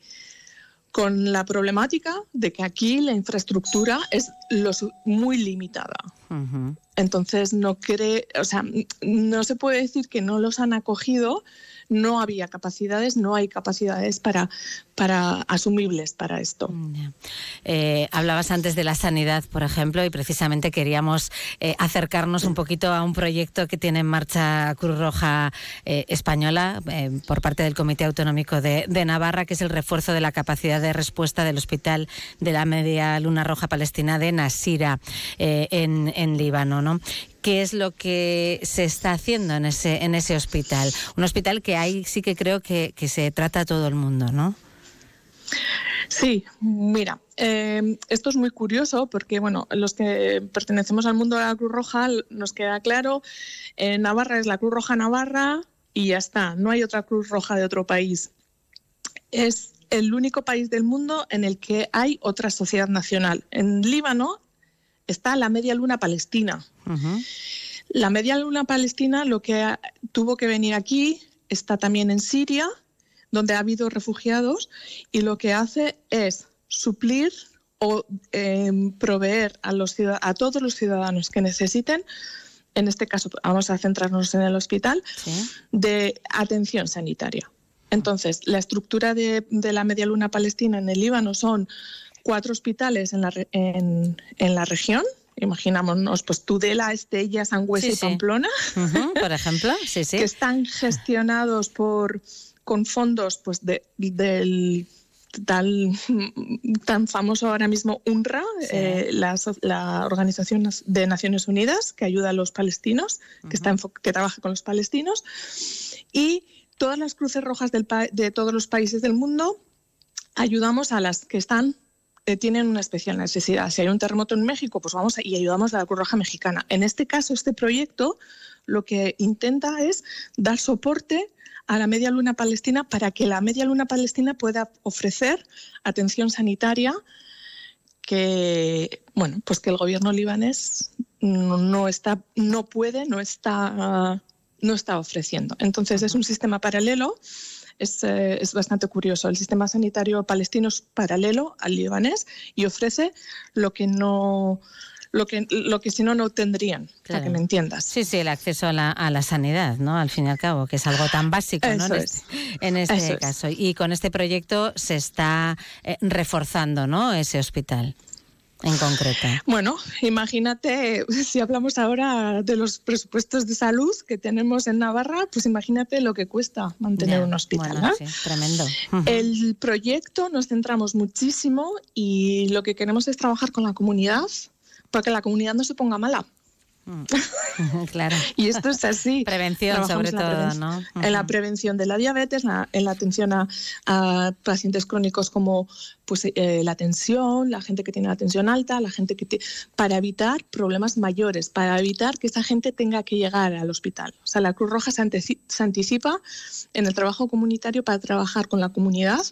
con la problemática de que aquí la infraestructura es muy limitada. Entonces no cree, o sea, no se puede decir que no los han acogido, no había capacidades, no hay capacidades para, para asumibles para esto. Eh, hablabas antes de la sanidad, por ejemplo, y precisamente queríamos eh, acercarnos un poquito a un proyecto que tiene en marcha Cruz Roja eh, Española por parte del Comité Autonómico de, Navarra, que es el refuerzo de la capacidad de respuesta del Hospital de la Media Luna Roja Palestina de Nasira en, en Líbano. ¿no? Qué es lo que se está haciendo en ese, hospital. Un hospital que ahí sí que creo que, se trata a todo el mundo, ¿no? Sí, mira, eh, esto es muy curioso porque, bueno, los que pertenecemos al mundo de la Cruz Roja nos queda claro, en Navarra es la Cruz Roja Navarra y ya está, no hay otra Cruz Roja de otro país. Es el único país del mundo en el que hay otra sociedad nacional. En Líbano está la Media Luna Palestina. La Media Luna Palestina lo que tuvo que venir aquí está también en Siria, donde ha habido refugiados, y lo que hace es suplir o em, proveer a, los, a todos los ciudadanos que necesiten, en este caso vamos a centrarnos en el hospital, de atención sanitaria. Entonces, la estructura de, de la Media Luna Palestina en el Líbano son cuatro hospitales en la, en, en la región. Imaginámonos, pues Tudela, Estella, Sangüesa y Pamplona. por ejemplo, sí, sí. Que están gestionados por, con fondos pues, de, del tal, tan famoso ahora mismo UNRWA, eh, la, Organización de Naciones Unidas, que ayuda a los palestinos, que, está que trabaja con los palestinos. Y todas las cruces rojas del, de todos los países del mundo ayudamos a las que están tienen una especial necesidad. Si hay un terremoto en México, pues vamos y ayudamos a la Cruz Roja Mexicana. En este caso, este proyecto lo que intenta es dar soporte a la Media Luna Palestina para que la Media Luna Palestina pueda ofrecer atención sanitaria que bueno pues que el gobierno libanés no, está no puede no está no está ofreciendo entonces es un sistema paralelo eh, es, bastante curioso. El sistema sanitario palestino es paralelo al libanés y ofrece lo que no lo que, lo que si no, no tendrían, para que me entiendas. Sí, sí, el acceso a la, a la, sanidad, ¿no? Al fin y al cabo, que es algo tan básico, ¿no? En este, en este caso. Y con este proyecto se está eh, reforzando, ¿no? Ese hospital en concreto? Bueno, imagínate, si hablamos ahora de los presupuestos de salud que tenemos en Navarra, pues imagínate lo que cuesta mantener un hospital. sí, tremendo. El proyecto nos centramos muchísimo y lo que queremos es trabajar con la comunidad para que la comunidad no se ponga mala. Mm. claro. y esto es así. Prevención, sobre todo, ¿no? En la prevención de la diabetes, en la atención a, pacientes crónicos como pues, eh, la tensión, la gente que tiene la tensión alta, la gente que para evitar problemas mayores, para evitar que esa gente tenga que llegar al hospital. O sea, la Cruz Roja se, se anticipa en el trabajo comunitario para trabajar con la comunidad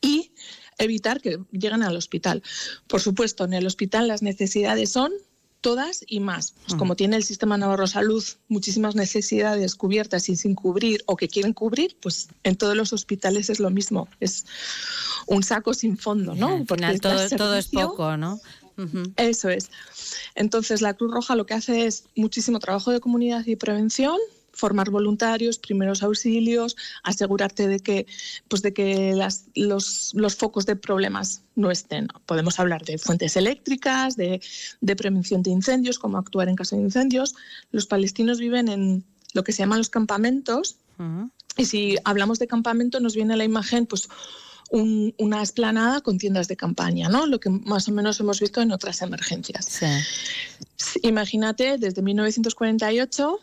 y evitar que lleguen al hospital. Por supuesto, en el hospital las necesidades son todas y más. Pues como tiene el sistema Navarro Salud muchísimas necesidades cubiertas y sin cubrir o que quieren cubrir, pues en todos los hospitales es lo mismo. Es un saco sin fondo, ¿no? Porque todo, todo es poco, ¿no? Eso es. Entonces, la Cruz Roja lo que hace es muchísimo trabajo de comunidad y prevención, formar voluntarios, primeros auxilios, asegurarte de que, pues de que los, los, focos de problemas no estén. Podemos hablar de fuentes eléctricas, de, prevención de incendios, cómo actuar en caso de incendios. Los palestinos viven en lo que se llaman los campamentos. Y si hablamos de campamento, nos viene a la imagen, pues, una esplanada con tiendas de campaña, ¿no? Lo que más o menos hemos visto en otras emergencias. Imagínate, desde 1948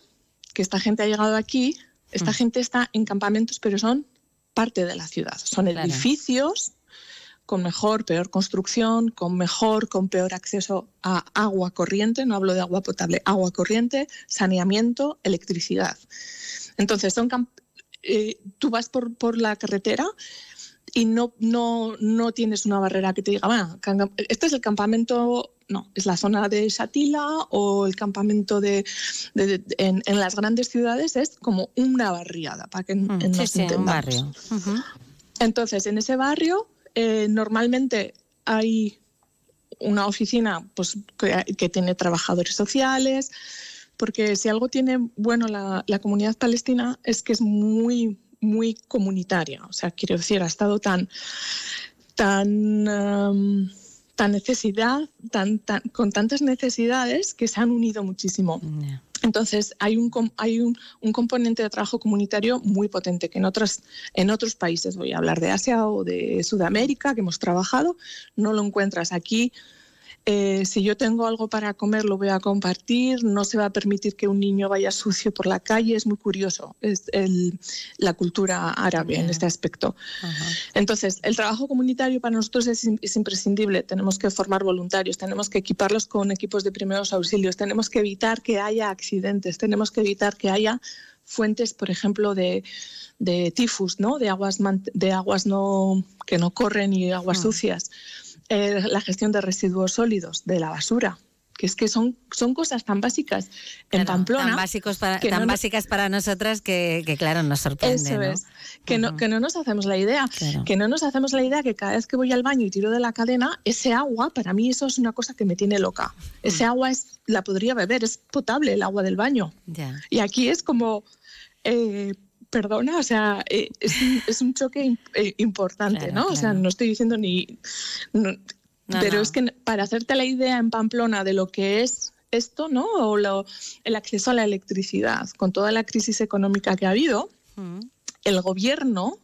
que esta gente ha llegado aquí, esta mm. gente está en campamentos, pero son parte de la ciudad. Son edificios con mejor, peor construcción, con mejor, con peor acceso a agua corriente, no hablo de agua potable, agua corriente, saneamiento, electricidad. Entonces, son eh, tú vas por, por la carretera y no, no, no tienes una barrera que te diga, bueno, este es el campamento no, es la zona de Shatila o el campamento de, en, las grandes ciudades es como una barriada, para que mm, nos un barrio. Entonces, en ese barrio eh, normalmente hay una oficina pues, que, tiene trabajadores sociales, porque si algo tiene bueno la, comunidad palestina es que es muy, muy comunitaria. O sea, quiero decir, ha estado tan, tan, um, tan necesidad, tan, tan, con tantas necesidades que se han unido muchísimo. Entonces, hay, un, hay un, componente de trabajo comunitario muy potente que en, otras, en otros países, voy a hablar de Asia o de Sudamérica, que hemos trabajado, no lo encuentras aquí. Eh, si yo tengo algo para comer, lo voy a compartir, no se va a permitir que un niño vaya sucio por la calle, es muy curioso, es la cultura árabe en este aspecto. Entonces, el trabajo comunitario para nosotros es, es, imprescindible, tenemos que formar voluntarios, tenemos que equiparlos con equipos de primeros auxilios, tenemos que evitar que haya accidentes, tenemos que evitar que haya fuentes, por ejemplo, de, de tifus, ¿no? de aguas, de aguas no, que no corren y aguas mm. sucias. Eh, la gestión de residuos sólidos, de la basura, que es que son, son cosas tan básicas en Pamplona. Tan, básicos para, tan básicas para nosotras que, claro, nos sorprende. Eso es, que, no, que no nos hacemos la idea, que no nos hacemos la idea que cada vez que voy al baño y tiro de la cadena, ese agua, para mí eso es una cosa que me tiene loca. Ese mm. agua es, la podría beber, es potable el agua del baño. Y aquí es como... Eh, perdona, o sea, eh, es, un, choque eh, importante, ¿no? O sea, no estoy diciendo ni... pero es que para hacerte la idea en Pamplona de lo que es esto, ¿no? O el acceso a la electricidad, con toda la crisis económica que ha habido, mm. el gobierno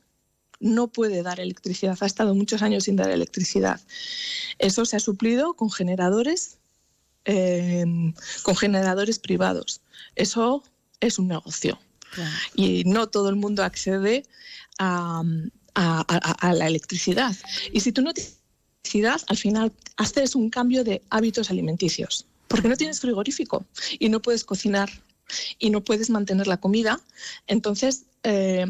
no puede dar electricidad, ha estado muchos años sin dar electricidad. Eso se ha suplido con generadores, eh, con generadores privados. Eso es un negocio. Y no todo el mundo accede a, la electricidad. Y si tú no tienes electricidad, al final haces un cambio de hábitos alimenticios, porque no tienes frigorífico y no puedes cocinar y no puedes mantener la comida. Entonces, eh,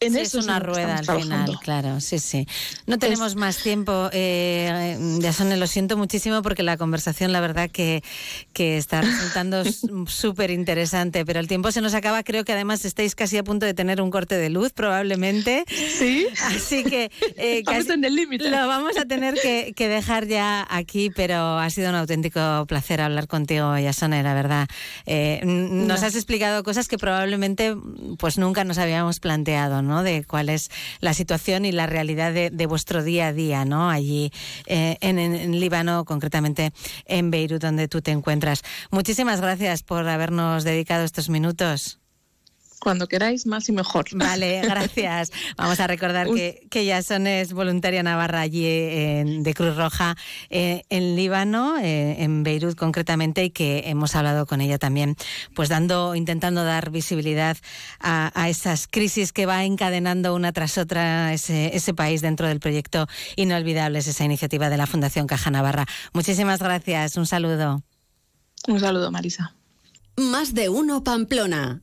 es una rueda al final, claro, sí, sí. No tenemos más tiempo, eh, Yasone, lo siento muchísimo porque la conversación, la verdad, que, que está resultando súper interesante, pero el tiempo se nos acaba. Creo que además estáis casi a punto de tener un corte de luz, probablemente. Sí. Así que eh, casi en el límite. Lo vamos a tener que, dejar ya aquí, pero ha sido un auténtico placer hablar contigo, Yasone, la verdad. Eh, nos has explicado cosas que probablemente pues nunca nos habíamos planteado, de cuál es la situación y la realidad de, vuestro día a día, ¿no? Allí eh, en, Líbano, concretamente en Beirut, donde tú te encuentras. Muchísimas gracias por habernos dedicado estos minutos cuando queráis, más y mejor. Vale, gracias. Vamos a recordar que, que Yason es voluntaria navarra allí de Cruz Roja eh, en Líbano, eh, en Beirut concretamente, y que hemos hablado con ella también, pues dando, intentando dar visibilidad a, esas crisis que va encadenando una tras otra ese, ese país dentro del proyecto Inolvidables, esa iniciativa de la Fundación Caja Navarra. Muchísimas gracias. Un saludo. Un saludo, Marisa. Más de uno, Pamplona.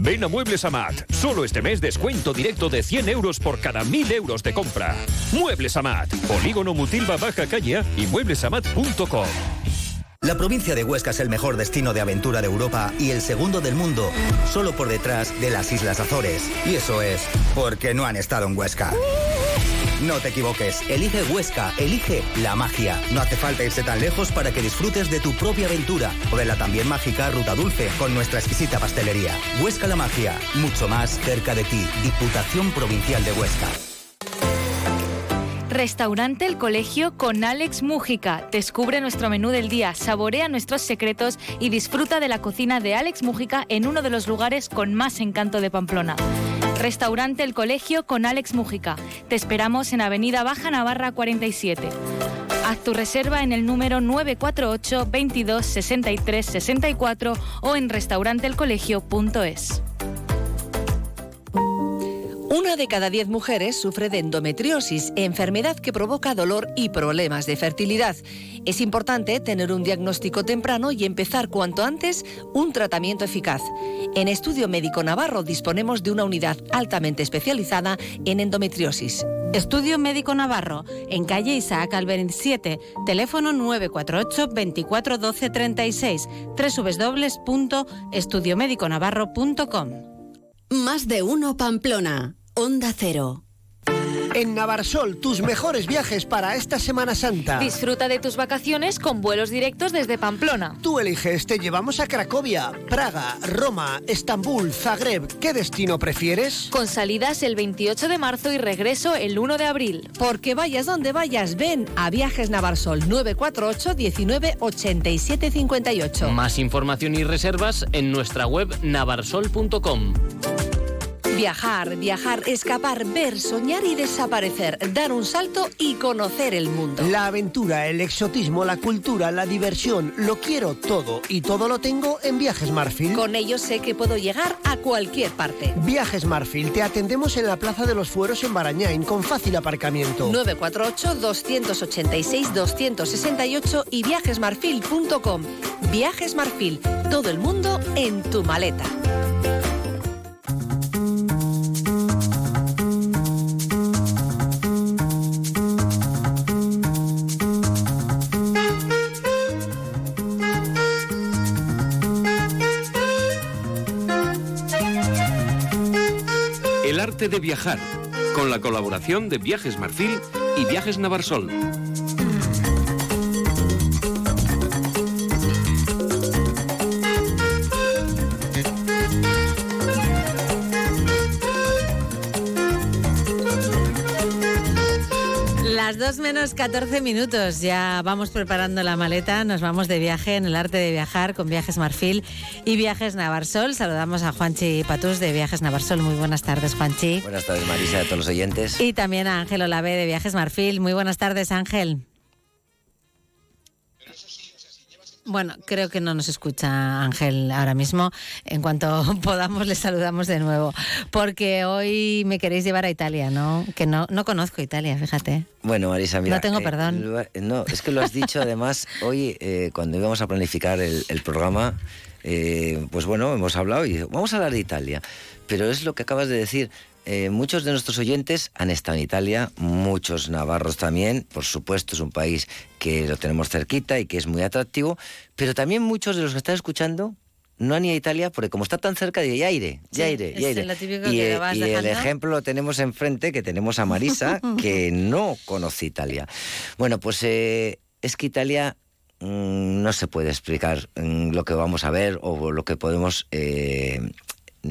Ven a Muebles Amat. Solo este mes descuento directo de 100 euros por cada 1000 euros de compra. Muebles Amat. Polígono Mutilva Baja Calle y mueblesamat.com. La provincia de Huesca es el mejor destino de aventura de Europa y el segundo del mundo, solo por detrás de las Islas Azores. Y eso es porque no han estado en Huesca. No te equivoques, elige Huesca, elige la magia. No hace falta irse tan lejos para que disfrutes de tu propia aventura o de la también mágica Ruta Dulce con nuestra exquisita pastelería. Huesca la magia, mucho más cerca de ti. Diputación Provincial de Huesca. Restaurante El Colegio con Alex Mújica. Descubre nuestro menú del día, saborea nuestros secretos y disfruta de la cocina de Alex Mújica en uno de los lugares con más encanto de Pamplona. Restaurante El Colegio con Alex Mújica. Te esperamos en Avenida Baja Navarra 47. Haz tu reserva en el número 948 22 63 64 o en restauranteelcolegio.es. Una de cada diez mujeres sufre de endometriosis, enfermedad que provoca dolor y problemas de fertilidad. Es importante tener un diagnóstico temprano y empezar cuanto antes un tratamiento eficaz. En Estudio Médico Navarro disponemos de una unidad altamente especializada en endometriosis. Estudio Médico Navarro, en calle Isaac Albert 7, teléfono 948 24 12 36, www.estudiomediconavarro.com. Más de uno Pamplona, Onda Cero. En Navarsol, tus mejores viajes para esta Semana Santa. Disfruta de tus vacaciones con vuelos directos desde Pamplona. Tú eliges, te llevamos a Cracovia, Praga, Roma, Estambul, Zagreb. ¿Qué destino prefieres? Con salidas el 28 de marzo y regreso el 1 de abril. Porque vayas donde vayas, ven a Viajes Navarsol 948 19 87 58. Más información y reservas en nuestra web navarsol.com. Viajar, viajar, escapar, ver, soñar y desaparecer, dar un salto y conocer el mundo. La aventura, el exotismo, la cultura, la diversión, lo quiero todo y todo lo tengo en Viajes Marfil. Con ellos sé que puedo llegar a cualquier parte. Viajes Marfil, te atendemos en la Plaza de los Fueros en Barañáin con fácil aparcamiento. 948-286-268 y viajesmarfil.com. Viajes Marfil, todo el mundo en tu maleta. De viajar, con la colaboración de Viajes Marfil y Viajes Navarsol. 2 menos 14 minutos, ya vamos preparando la maleta, nos vamos de viaje en el arte de viajar con Viajes Marfil y Viajes Navarsol. Saludamos a Juanchi Patús de Viajes Navarsol. Muy buenas tardes, Juanchi. Buenas tardes, Marisa, a todos los oyentes. Y también a Ángel Olave de Viajes Marfil. Muy buenas tardes, Ángel. Bueno, creo que no nos escucha Ángel ahora mismo. En cuanto podamos, le saludamos de nuevo. Porque hoy me queréis llevar a Italia, ¿no? Que no, no conozco Italia, fíjate. Bueno, Marisa, mira. No tengo eh, perdón. no, es que lo has dicho además hoy, eh, cuando íbamos a planificar el, el programa, eh, pues bueno, hemos hablado y vamos a hablar de Italia. Pero es lo que acabas de decir. Eh, muchos de nuestros oyentes han estado en Italia, muchos navarros también, por supuesto es un país que lo tenemos cerquita y que es muy atractivo, pero también muchos de los que están escuchando no han ido a Italia porque como está tan cerca, de ya iré, ya Sí, iré, es ya iré. lo típico y eh, el ejemplo lo tenemos enfrente, que tenemos a Marisa, que no conoce Italia. Bueno, pues eh, es que Italia mm, no se puede explicar mm, lo que vamos a ver o lo que podemos, eh,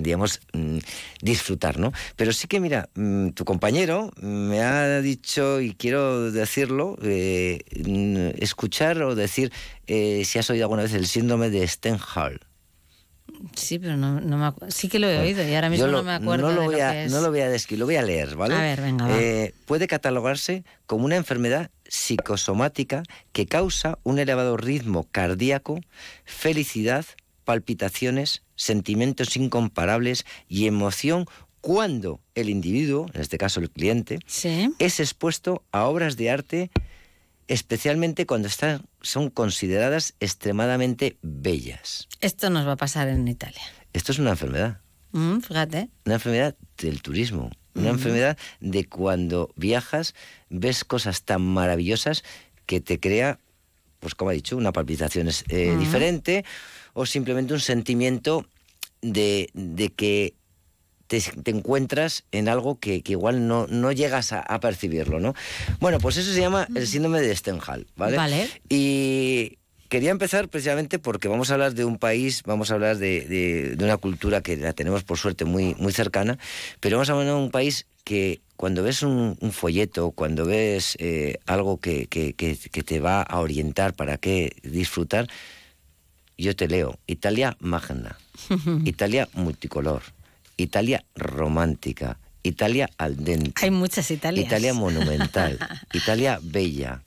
digamos, mm, disfrutar, ¿no? Pero sí que, mira, mm, tu compañero me ha dicho, y quiero decirlo, eh, escuchar o decir eh, si has oído alguna vez el síndrome de Stendhal. Sí, pero no, no me acu- Sí que lo he oído y ahora mismo lo- no me acuerdo no lo de voy lo a, que es. No lo voy a describir, lo voy a leer, ¿vale? A ver, venga. Eh, puede catalogarse como una enfermedad psicosomática que causa un elevado ritmo cardíaco, felicidad, palpitaciones, sentimientos incomparables y emoción cuando el individuo, en este caso el cliente, es expuesto a obras de arte especialmente cuando están, son consideradas extremadamente bellas. Esto nos va a pasar en Italia. Esto es una enfermedad Mm, fíjate. una enfermedad del turismo, una Ujú. enfermedad de cuando viajas, ves cosas tan maravillosas que te crea, pues como ha dicho, una palpitación eh, Ujú. diferente o simplemente un sentimiento de, de que te, te encuentras en algo que, que igual no, no llegas a, a percibirlo, ¿no? Bueno, pues eso se llama el síndrome de Stendhal, ¿vale? Vale. Y quería empezar precisamente porque vamos a hablar de un país, vamos a hablar de, de- de una cultura que la tenemos por suerte muy, muy cercana, pero vamos a hablar de un país que cuando ves un, un folleto, cuando ves eh, algo que, que- que- que te va a orientar para qué disfrutar, yo te leo Italia Magna, Italia multicolor, Italia romántica, Italia al dente. Hay muchas Italias. Italia monumental, Italia bella,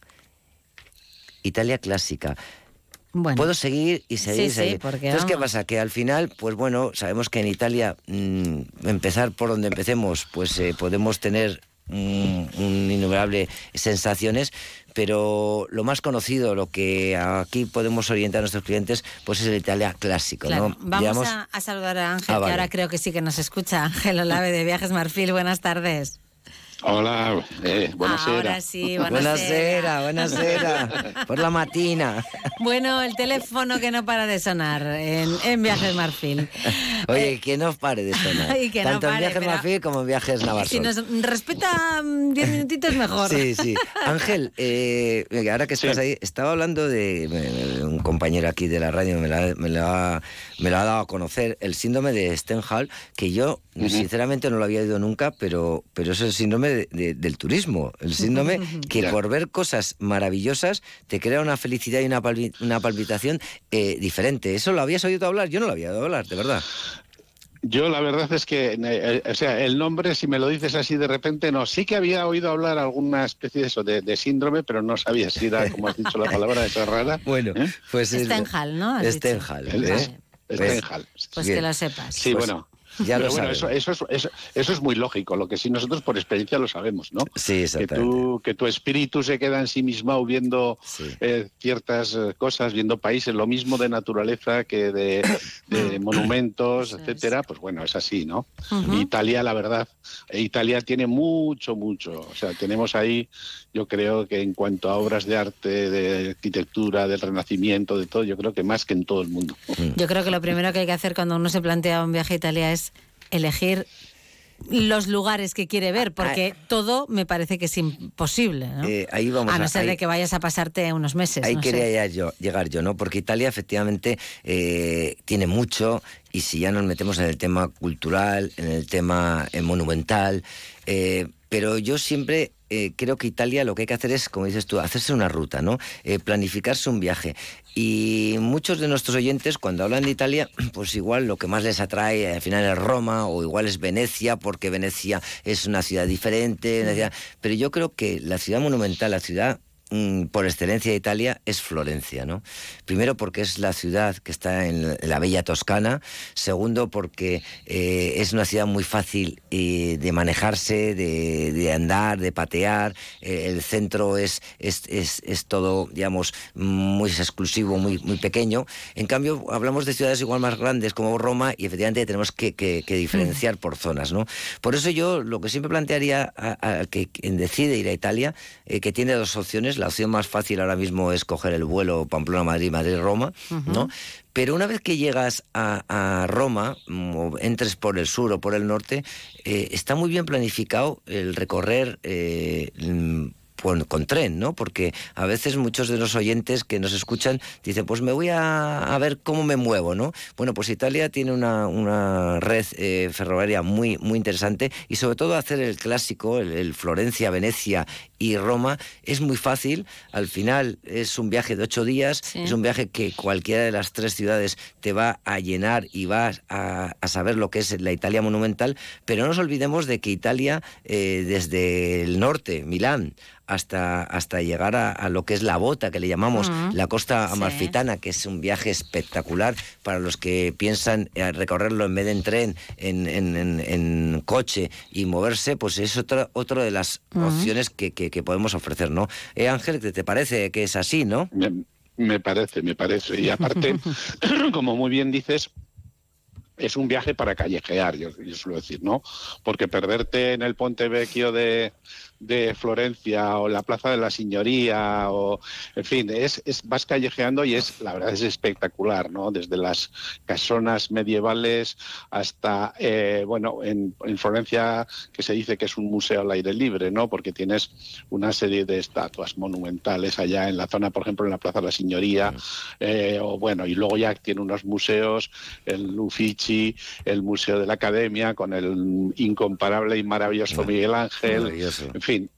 Italia clásica. Puedo seguir y seguir y Sí, sí, seguir. porque Entonces, ¿qué pasa? Que al final, pues bueno, sabemos que en Italia, mm, empezar por donde empecemos, pues eh, podemos tener un, un innumerable sensaciones, pero lo más conocido, lo que aquí podemos orientar a nuestros clientes, pues es el Italia clásico, Claro, ¿no? vamos Digamos- a, a saludar a Ángel, Ah, que vale. ahora creo que sí que nos escucha. Ángel Olave de Viajes Marfil, buenas tardes. Hola, eh, buonasera. Ahora sí, buonasera. Buonasera, buonasera. Por la matina. Bueno, el teléfono que no para de sonar en, en Viajes Marfil. Oye, que no pare de sonar. Y que no Tanto en viajes pero- Marfil como en viajes Navarsol. Si nos respeta mm, 10 minutitos mejor. Sí, sí. Ángel, eh, ahora que estás ahí, estaba hablando de un compañero aquí de la radio, me lo, ha, me, lo ha, me lo ha dado a conocer, el síndrome de Stendhal, que yo sinceramente no lo había oído nunca, pero, pero es el síndrome de- de- del turismo. El síndrome que por ver cosas maravillosas te crea una felicidad y una, palpi- una palpitación eh, diferente. ¿Eso lo habías oído hablar? Yo no lo había oído hablar, de verdad. Yo la verdad es que, eh, eh, o sea, el nombre, si me lo dices así de repente, no. Sí que había oído hablar alguna especie de eso, de, de síndrome, pero no sabía si era, como has dicho la palabra, esa rara. Bueno, pues... es- Stendhal, ¿no? El- ¿eh? Stendhal. Pues Bien. que lo sepas. Sí, Pues bueno. Ya lo Pero bueno, eso, eso, es, eso, eso es muy lógico, lo que sí nosotros por experiencia lo sabemos, ¿no? Sí, Que exactamente. tu, que tu espíritu se queda en sí mismo viendo eh, ciertas eh, cosas, viendo países, lo mismo de naturaleza que de, de monumentos, etcétera, pues bueno, es así, ¿no? Italia, la verdad, Italia tiene mucho, mucho. O sea, tenemos ahí, yo creo que en cuanto a obras de arte, de arquitectura, del renacimiento, de todo, yo creo que más que en todo el mundo. Yo creo que lo primero que hay que hacer cuando uno se plantea un viaje a Italia es elegir los lugares que quiere ver, porque todo me parece que es imposible, ¿no? Ah, Eh, ahí vamos a no a- ser ahí- de que vayas a pasarte unos meses. Ahí no quería yo, llegar yo, ¿no? Porque Italia efectivamente eh, tiene mucho y si ya nos metemos en el tema cultural, en el tema eh, monumental, pero yo siempre eh, creo que Italia lo que hay que hacer es, como dices tú, hacerse una ruta, ¿no? Eh, planificarse un viaje. Y muchos de nuestros oyentes, cuando hablan de Italia, pues igual lo que más les atrae al final es Roma o igual es Venecia, porque Venecia es una ciudad diferente. una ciudad- Pero yo creo que la ciudad monumental, la ciudad mm, por excelencia de Italia es Florencia, ¿no? Primero porque es la ciudad que está en la- bella Toscana, segundo porque eh, es una ciudad muy fácil eh, de manejarse, de, de andar, de patear, eh, el centro es, es, es- es todo, digamos, muy exclusivo, muy, muy pequeño. En cambio, hablamos de ciudades igual más grandes como Roma y efectivamente tenemos que, que- que diferenciar por zonas, ¿no? Por eso yo lo que siempre plantearía a- que quien decide ir a Italia, que tiene dos opciones, la opción más fácil ahora mismo es coger el vuelo Pamplona-Madrid, Madrid-Roma, ¿no? Pero una vez que llegas a, a Roma, mm, o entres por el sur o por el norte, eh, está muy bien planificado el recorrer eh, mm, con, con tren, ¿no? Porque a veces muchos de los oyentes que nos escuchan dicen, pues me voy a, a ver cómo me muevo, ¿no? Bueno, pues Italia tiene una, una red eh, ferroviaria muy, muy interesante y sobre todo hacer el clásico, el, el Florencia, Venecia y Roma, es muy fácil. Al final es un viaje de ocho días, es un viaje que cualquiera de las tres ciudades te va a llenar y vas a, a saber lo que es la Italia monumental, pero no nos olvidemos de que Italia, eh, desde el norte, Milán, hasta, hasta llegar a, a lo que es la bota, que le llamamos Ujú. la costa Sí. amalfitana, que es un viaje espectacular para los que piensan eh, recorrerlo en vez de en tren, en, en- en- en coche y moverse, pues es otra, otra de las Ujú. opciones que, que- que podemos ofrecer, ¿no? Eh, Ángel, ¿te, te parece que es así, no? Me, me parece, me parece. Y aparte, como muy bien dices, es un viaje para callejear, yo, yo suelo decir, ¿no? Porque perderte en el Ponte Vecchio de, de Florencia o la Plaza de la Signoría o, en fin, es, es vas callejeando y es, la verdad, es espectacular, ¿no? Desde las casonas medievales hasta, eh, bueno, en, en Florencia que se dice que es un museo al aire libre, ¿no? Porque tienes una serie de estatuas monumentales allá en la zona, por ejemplo, en la Plaza de la Signoría, eh, o bueno, y luego ya tiene unos museos, el Uffizi, el Museo de la Academia, con el incomparable y maravilloso Miguel Ángel, Maravilloso. en fin. geen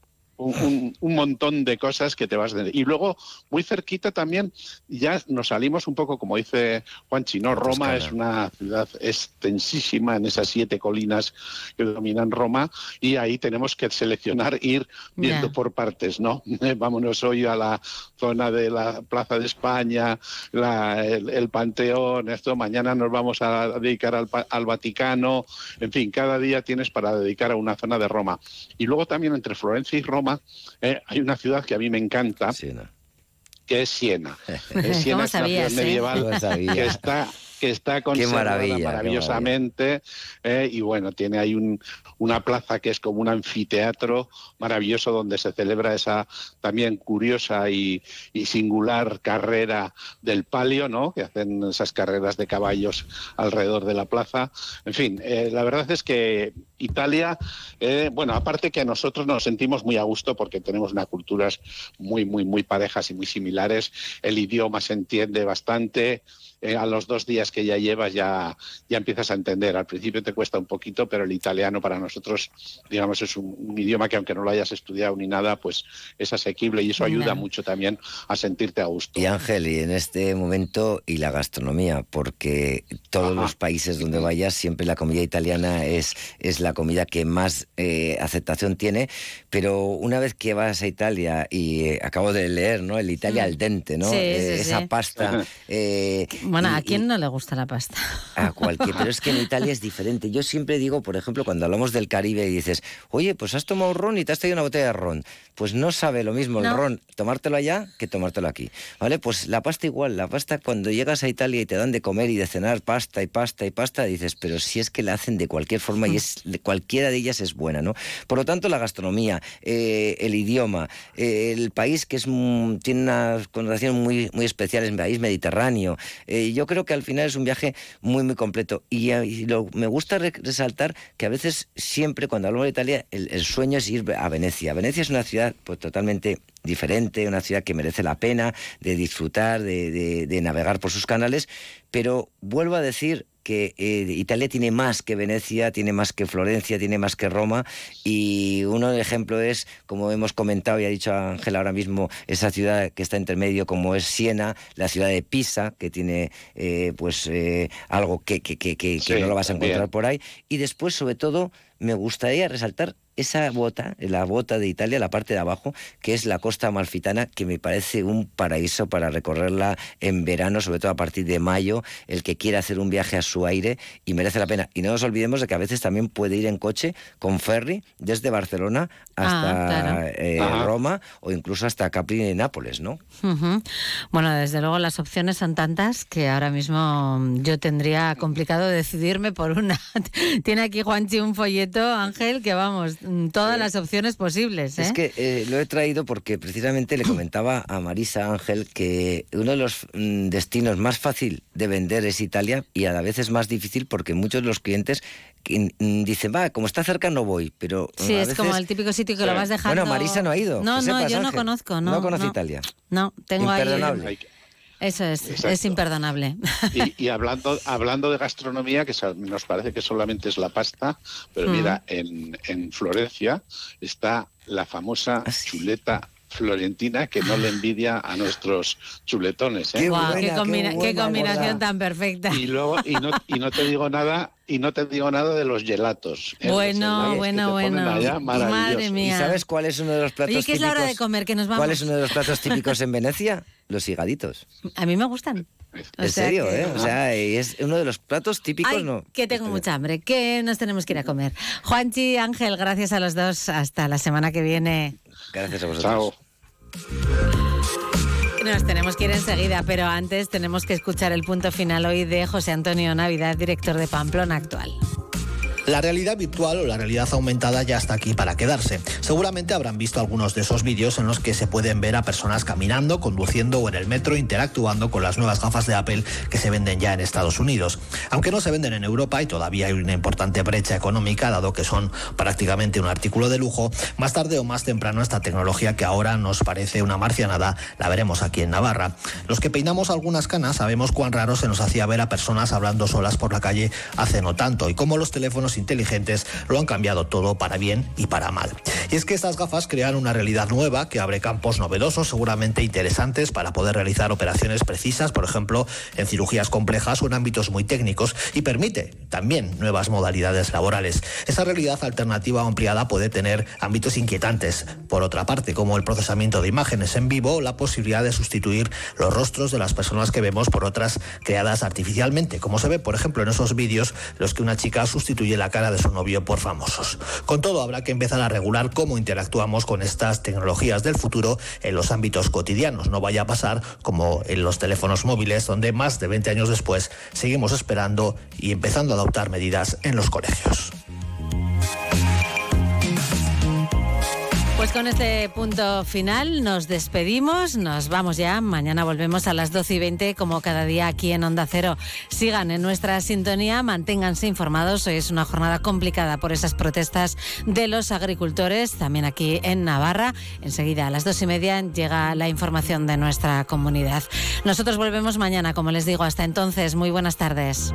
un, montón de cosas que te vas de... Y luego, muy cerquita también, ya nos salimos un poco, como dice Juan Chino, Roma es una ciudad extensísima en esas siete colinas que dominan Roma y ahí tenemos que seleccionar, ir viendo por partes, ¿no? Vámonos hoy a la zona de la Plaza de España, el, Panteón, esto, mañana nos vamos a dedicar al, al Vaticano, en fin, cada día tienes para dedicar a una zona de Roma. Y luego también entre Florencia y Roma eh, hay una ciudad que a mí me encanta, que es Siena. Siena es una ciudad medieval que está que está conservada maravillosamente eh, y bueno, tiene ahí un, una plaza que es como un anfiteatro maravilloso donde se celebra esa también curiosa y, singular carrera del palio, ¿no? Que hacen esas carreras de caballos alrededor de la plaza. En fin, eh, la verdad es que Italia, eh, bueno, aparte que nosotros nos sentimos muy a gusto porque tenemos unas culturas muy, muy, muy parejas y muy similares, el idioma se entiende bastante, eh, a los dos días que ya llevas ya, ya empiezas a entender. Al principio te cuesta un poquito, pero el italiano para nosotros, digamos, es un, idioma que aunque no lo hayas estudiado ni nada, pues es asequible y eso ayuda mucho también a sentirte a gusto. Y Ángel, y en este momento, y la gastronomía, porque todos los países donde vayas, siempre la comida italiana es, es la comida que más eh, aceptación tiene, pero una vez que vas a Italia, y eh, acabo de leer, ¿no? El Italia mm. al dente, ¿no? esa pasta. Bueno, ¿a quién no le gusta la pasta? A cualquier, pero es que en Italia es diferente. Yo siempre digo, por ejemplo, cuando hablamos del Caribe y dices, oye, pues has tomado ron y te has traído una botella de ron. Pues no sabe lo mismo el ron tomártelo allá que tomártelo aquí. ¿Vale? Pues la pasta igual, la pasta cuando llegas a Italia y te dan de comer y de cenar pasta y pasta y pasta, dices, pero si es que la hacen de cualquier forma y mm. es cualquiera de ellas es buena, ¿no? Por lo tanto, la gastronomía, eh, el idioma, eh, el país que es tiene una connotación muy, muy especial, es un país mediterráneo. Eh, yo creo que al final es un viaje muy, muy completo. Y, me gusta resaltar que a veces, siempre cuando hablamos de Italia, el, sueño es ir a Venecia. Venecia es una ciudad pues, totalmente diferente, una ciudad que merece la pena de disfrutar, de navegar por sus canales, pero vuelvo a decir, que eh, Italia tiene más que Venecia, tiene más que Florencia, tiene más que Roma. Y uno de ejemplo es, como hemos comentado y ha dicho Ángel ahora mismo, esa ciudad que está entre medio como es Siena, la ciudad de Pisa, que tiene eh, pues eh, algo que, que, que, que no lo vas a encontrar por ahí. Y después sobre todo me gustaría resaltar esa bota, la bota de Italia, la parte de abajo, que es la costa amalfitana, que me parece un paraíso para recorrerla en verano, sobre todo a partir de mayo, el que quiera hacer un viaje a su aire y merece la pena. Y no nos olvidemos de que a veces también puede ir en coche con ferry desde Barcelona hasta ah, eh, Roma o incluso hasta Capri y Nápoles, ¿no? Bueno, desde luego las opciones son tantas que ahora mismo yo tendría complicado decidirme por una. Tiene aquí Juanchi un folleto, Ángel, que vamos, Mm, todas las opciones posibles. Es ¿eh? que eh, lo he traído porque precisamente le comentaba a Marisa Ángel que uno de los mm, destinos más fácil de vender es Italia y a la vez es más difícil porque muchos de los clientes mm, dicen, va, como está cerca no voy, pero... Sí, es como el típico sitio que lo vas dejando... Bueno, Marisa no ha ido. No, no, yo no conozco, no. No conoce Italia. No, tengo ahí... Eso es, es imperdonable. Y, hablando, hablando de gastronomía, que nos parece que solamente es la pasta, pero mira, en, en Florencia está la famosa chuleta florentina que no le envidia a nuestros chuletones. ¿eh? Qué, combinación tan perfecta. Y luego y no, y no te digo nada y no te digo nada de los gelatos. ¿eh? Bueno, bueno, bueno. Madre mía. ¿Y sabes cuál es uno de los platos típicos? ¿qué es la hora de comer? Que nos vamos. ¿Cuál es uno de los platos típicos en Venecia? Los higaditos. A mí me gustan. En serio, ¿eh? O sea, es uno de los platos típicos, Ay, ¿no? Que tengo mucha hambre, que nos tenemos que ir a comer. Juanchi, Ángel, gracias a los dos. Hasta la semana que viene. Gracias a vosotros. Nos tenemos que ir enseguida, pero antes tenemos que escuchar el punto final hoy de José Antonio Navidad, director de Pamplona Actual. La realidad virtual o la realidad aumentada ya está aquí para quedarse. Seguramente habrán visto algunos de esos vídeos en los que se pueden ver a personas caminando, conduciendo o en el metro interactuando con las nuevas gafas de Apple que se venden ya en Estados Unidos. Aunque no se venden en Europa y todavía hay una importante brecha económica, dado que son prácticamente un artículo de lujo, más tarde o más temprano esta tecnología que ahora nos parece una marcianada la veremos aquí en Navarra. Los que peinamos algunas canas sabemos cuán raro se nos hacía ver a personas hablando solas por la calle hace no tanto y cómo los teléfonos inteligentes lo han cambiado todo para bien y para mal. Y es que estas gafas crean una realidad nueva que abre campos novedosos, seguramente interesantes para poder realizar operaciones precisas, por ejemplo, en cirugías complejas o en ámbitos muy técnicos, y permite también nuevas modalidades laborales. Esa realidad alternativa ampliada puede tener ámbitos inquietantes, por otra parte, como el procesamiento de imágenes en vivo la posibilidad de sustituir los rostros de las personas que vemos por otras creadas artificialmente, como se ve, por ejemplo, en esos vídeos los que una chica sustituye la cara de su novio por famosos. Con todo, habrá que empezar a regular cómo interactuamos con estas tecnologías del futuro en los ámbitos cotidianos. No vaya a pasar como en los teléfonos móviles, donde más de 20 años después seguimos esperando y empezando a adoptar medidas en los colegios. Pues con este punto final nos despedimos, nos vamos ya. Mañana volvemos a las 12 y 20, como cada día aquí en Onda Cero. Sigan en nuestra sintonía, manténganse informados. Hoy es una jornada complicada por esas protestas de los agricultores, también aquí en Navarra. Enseguida a las dos y media llega la información de nuestra comunidad. Nosotros volvemos mañana, como les digo. Hasta entonces, muy buenas tardes.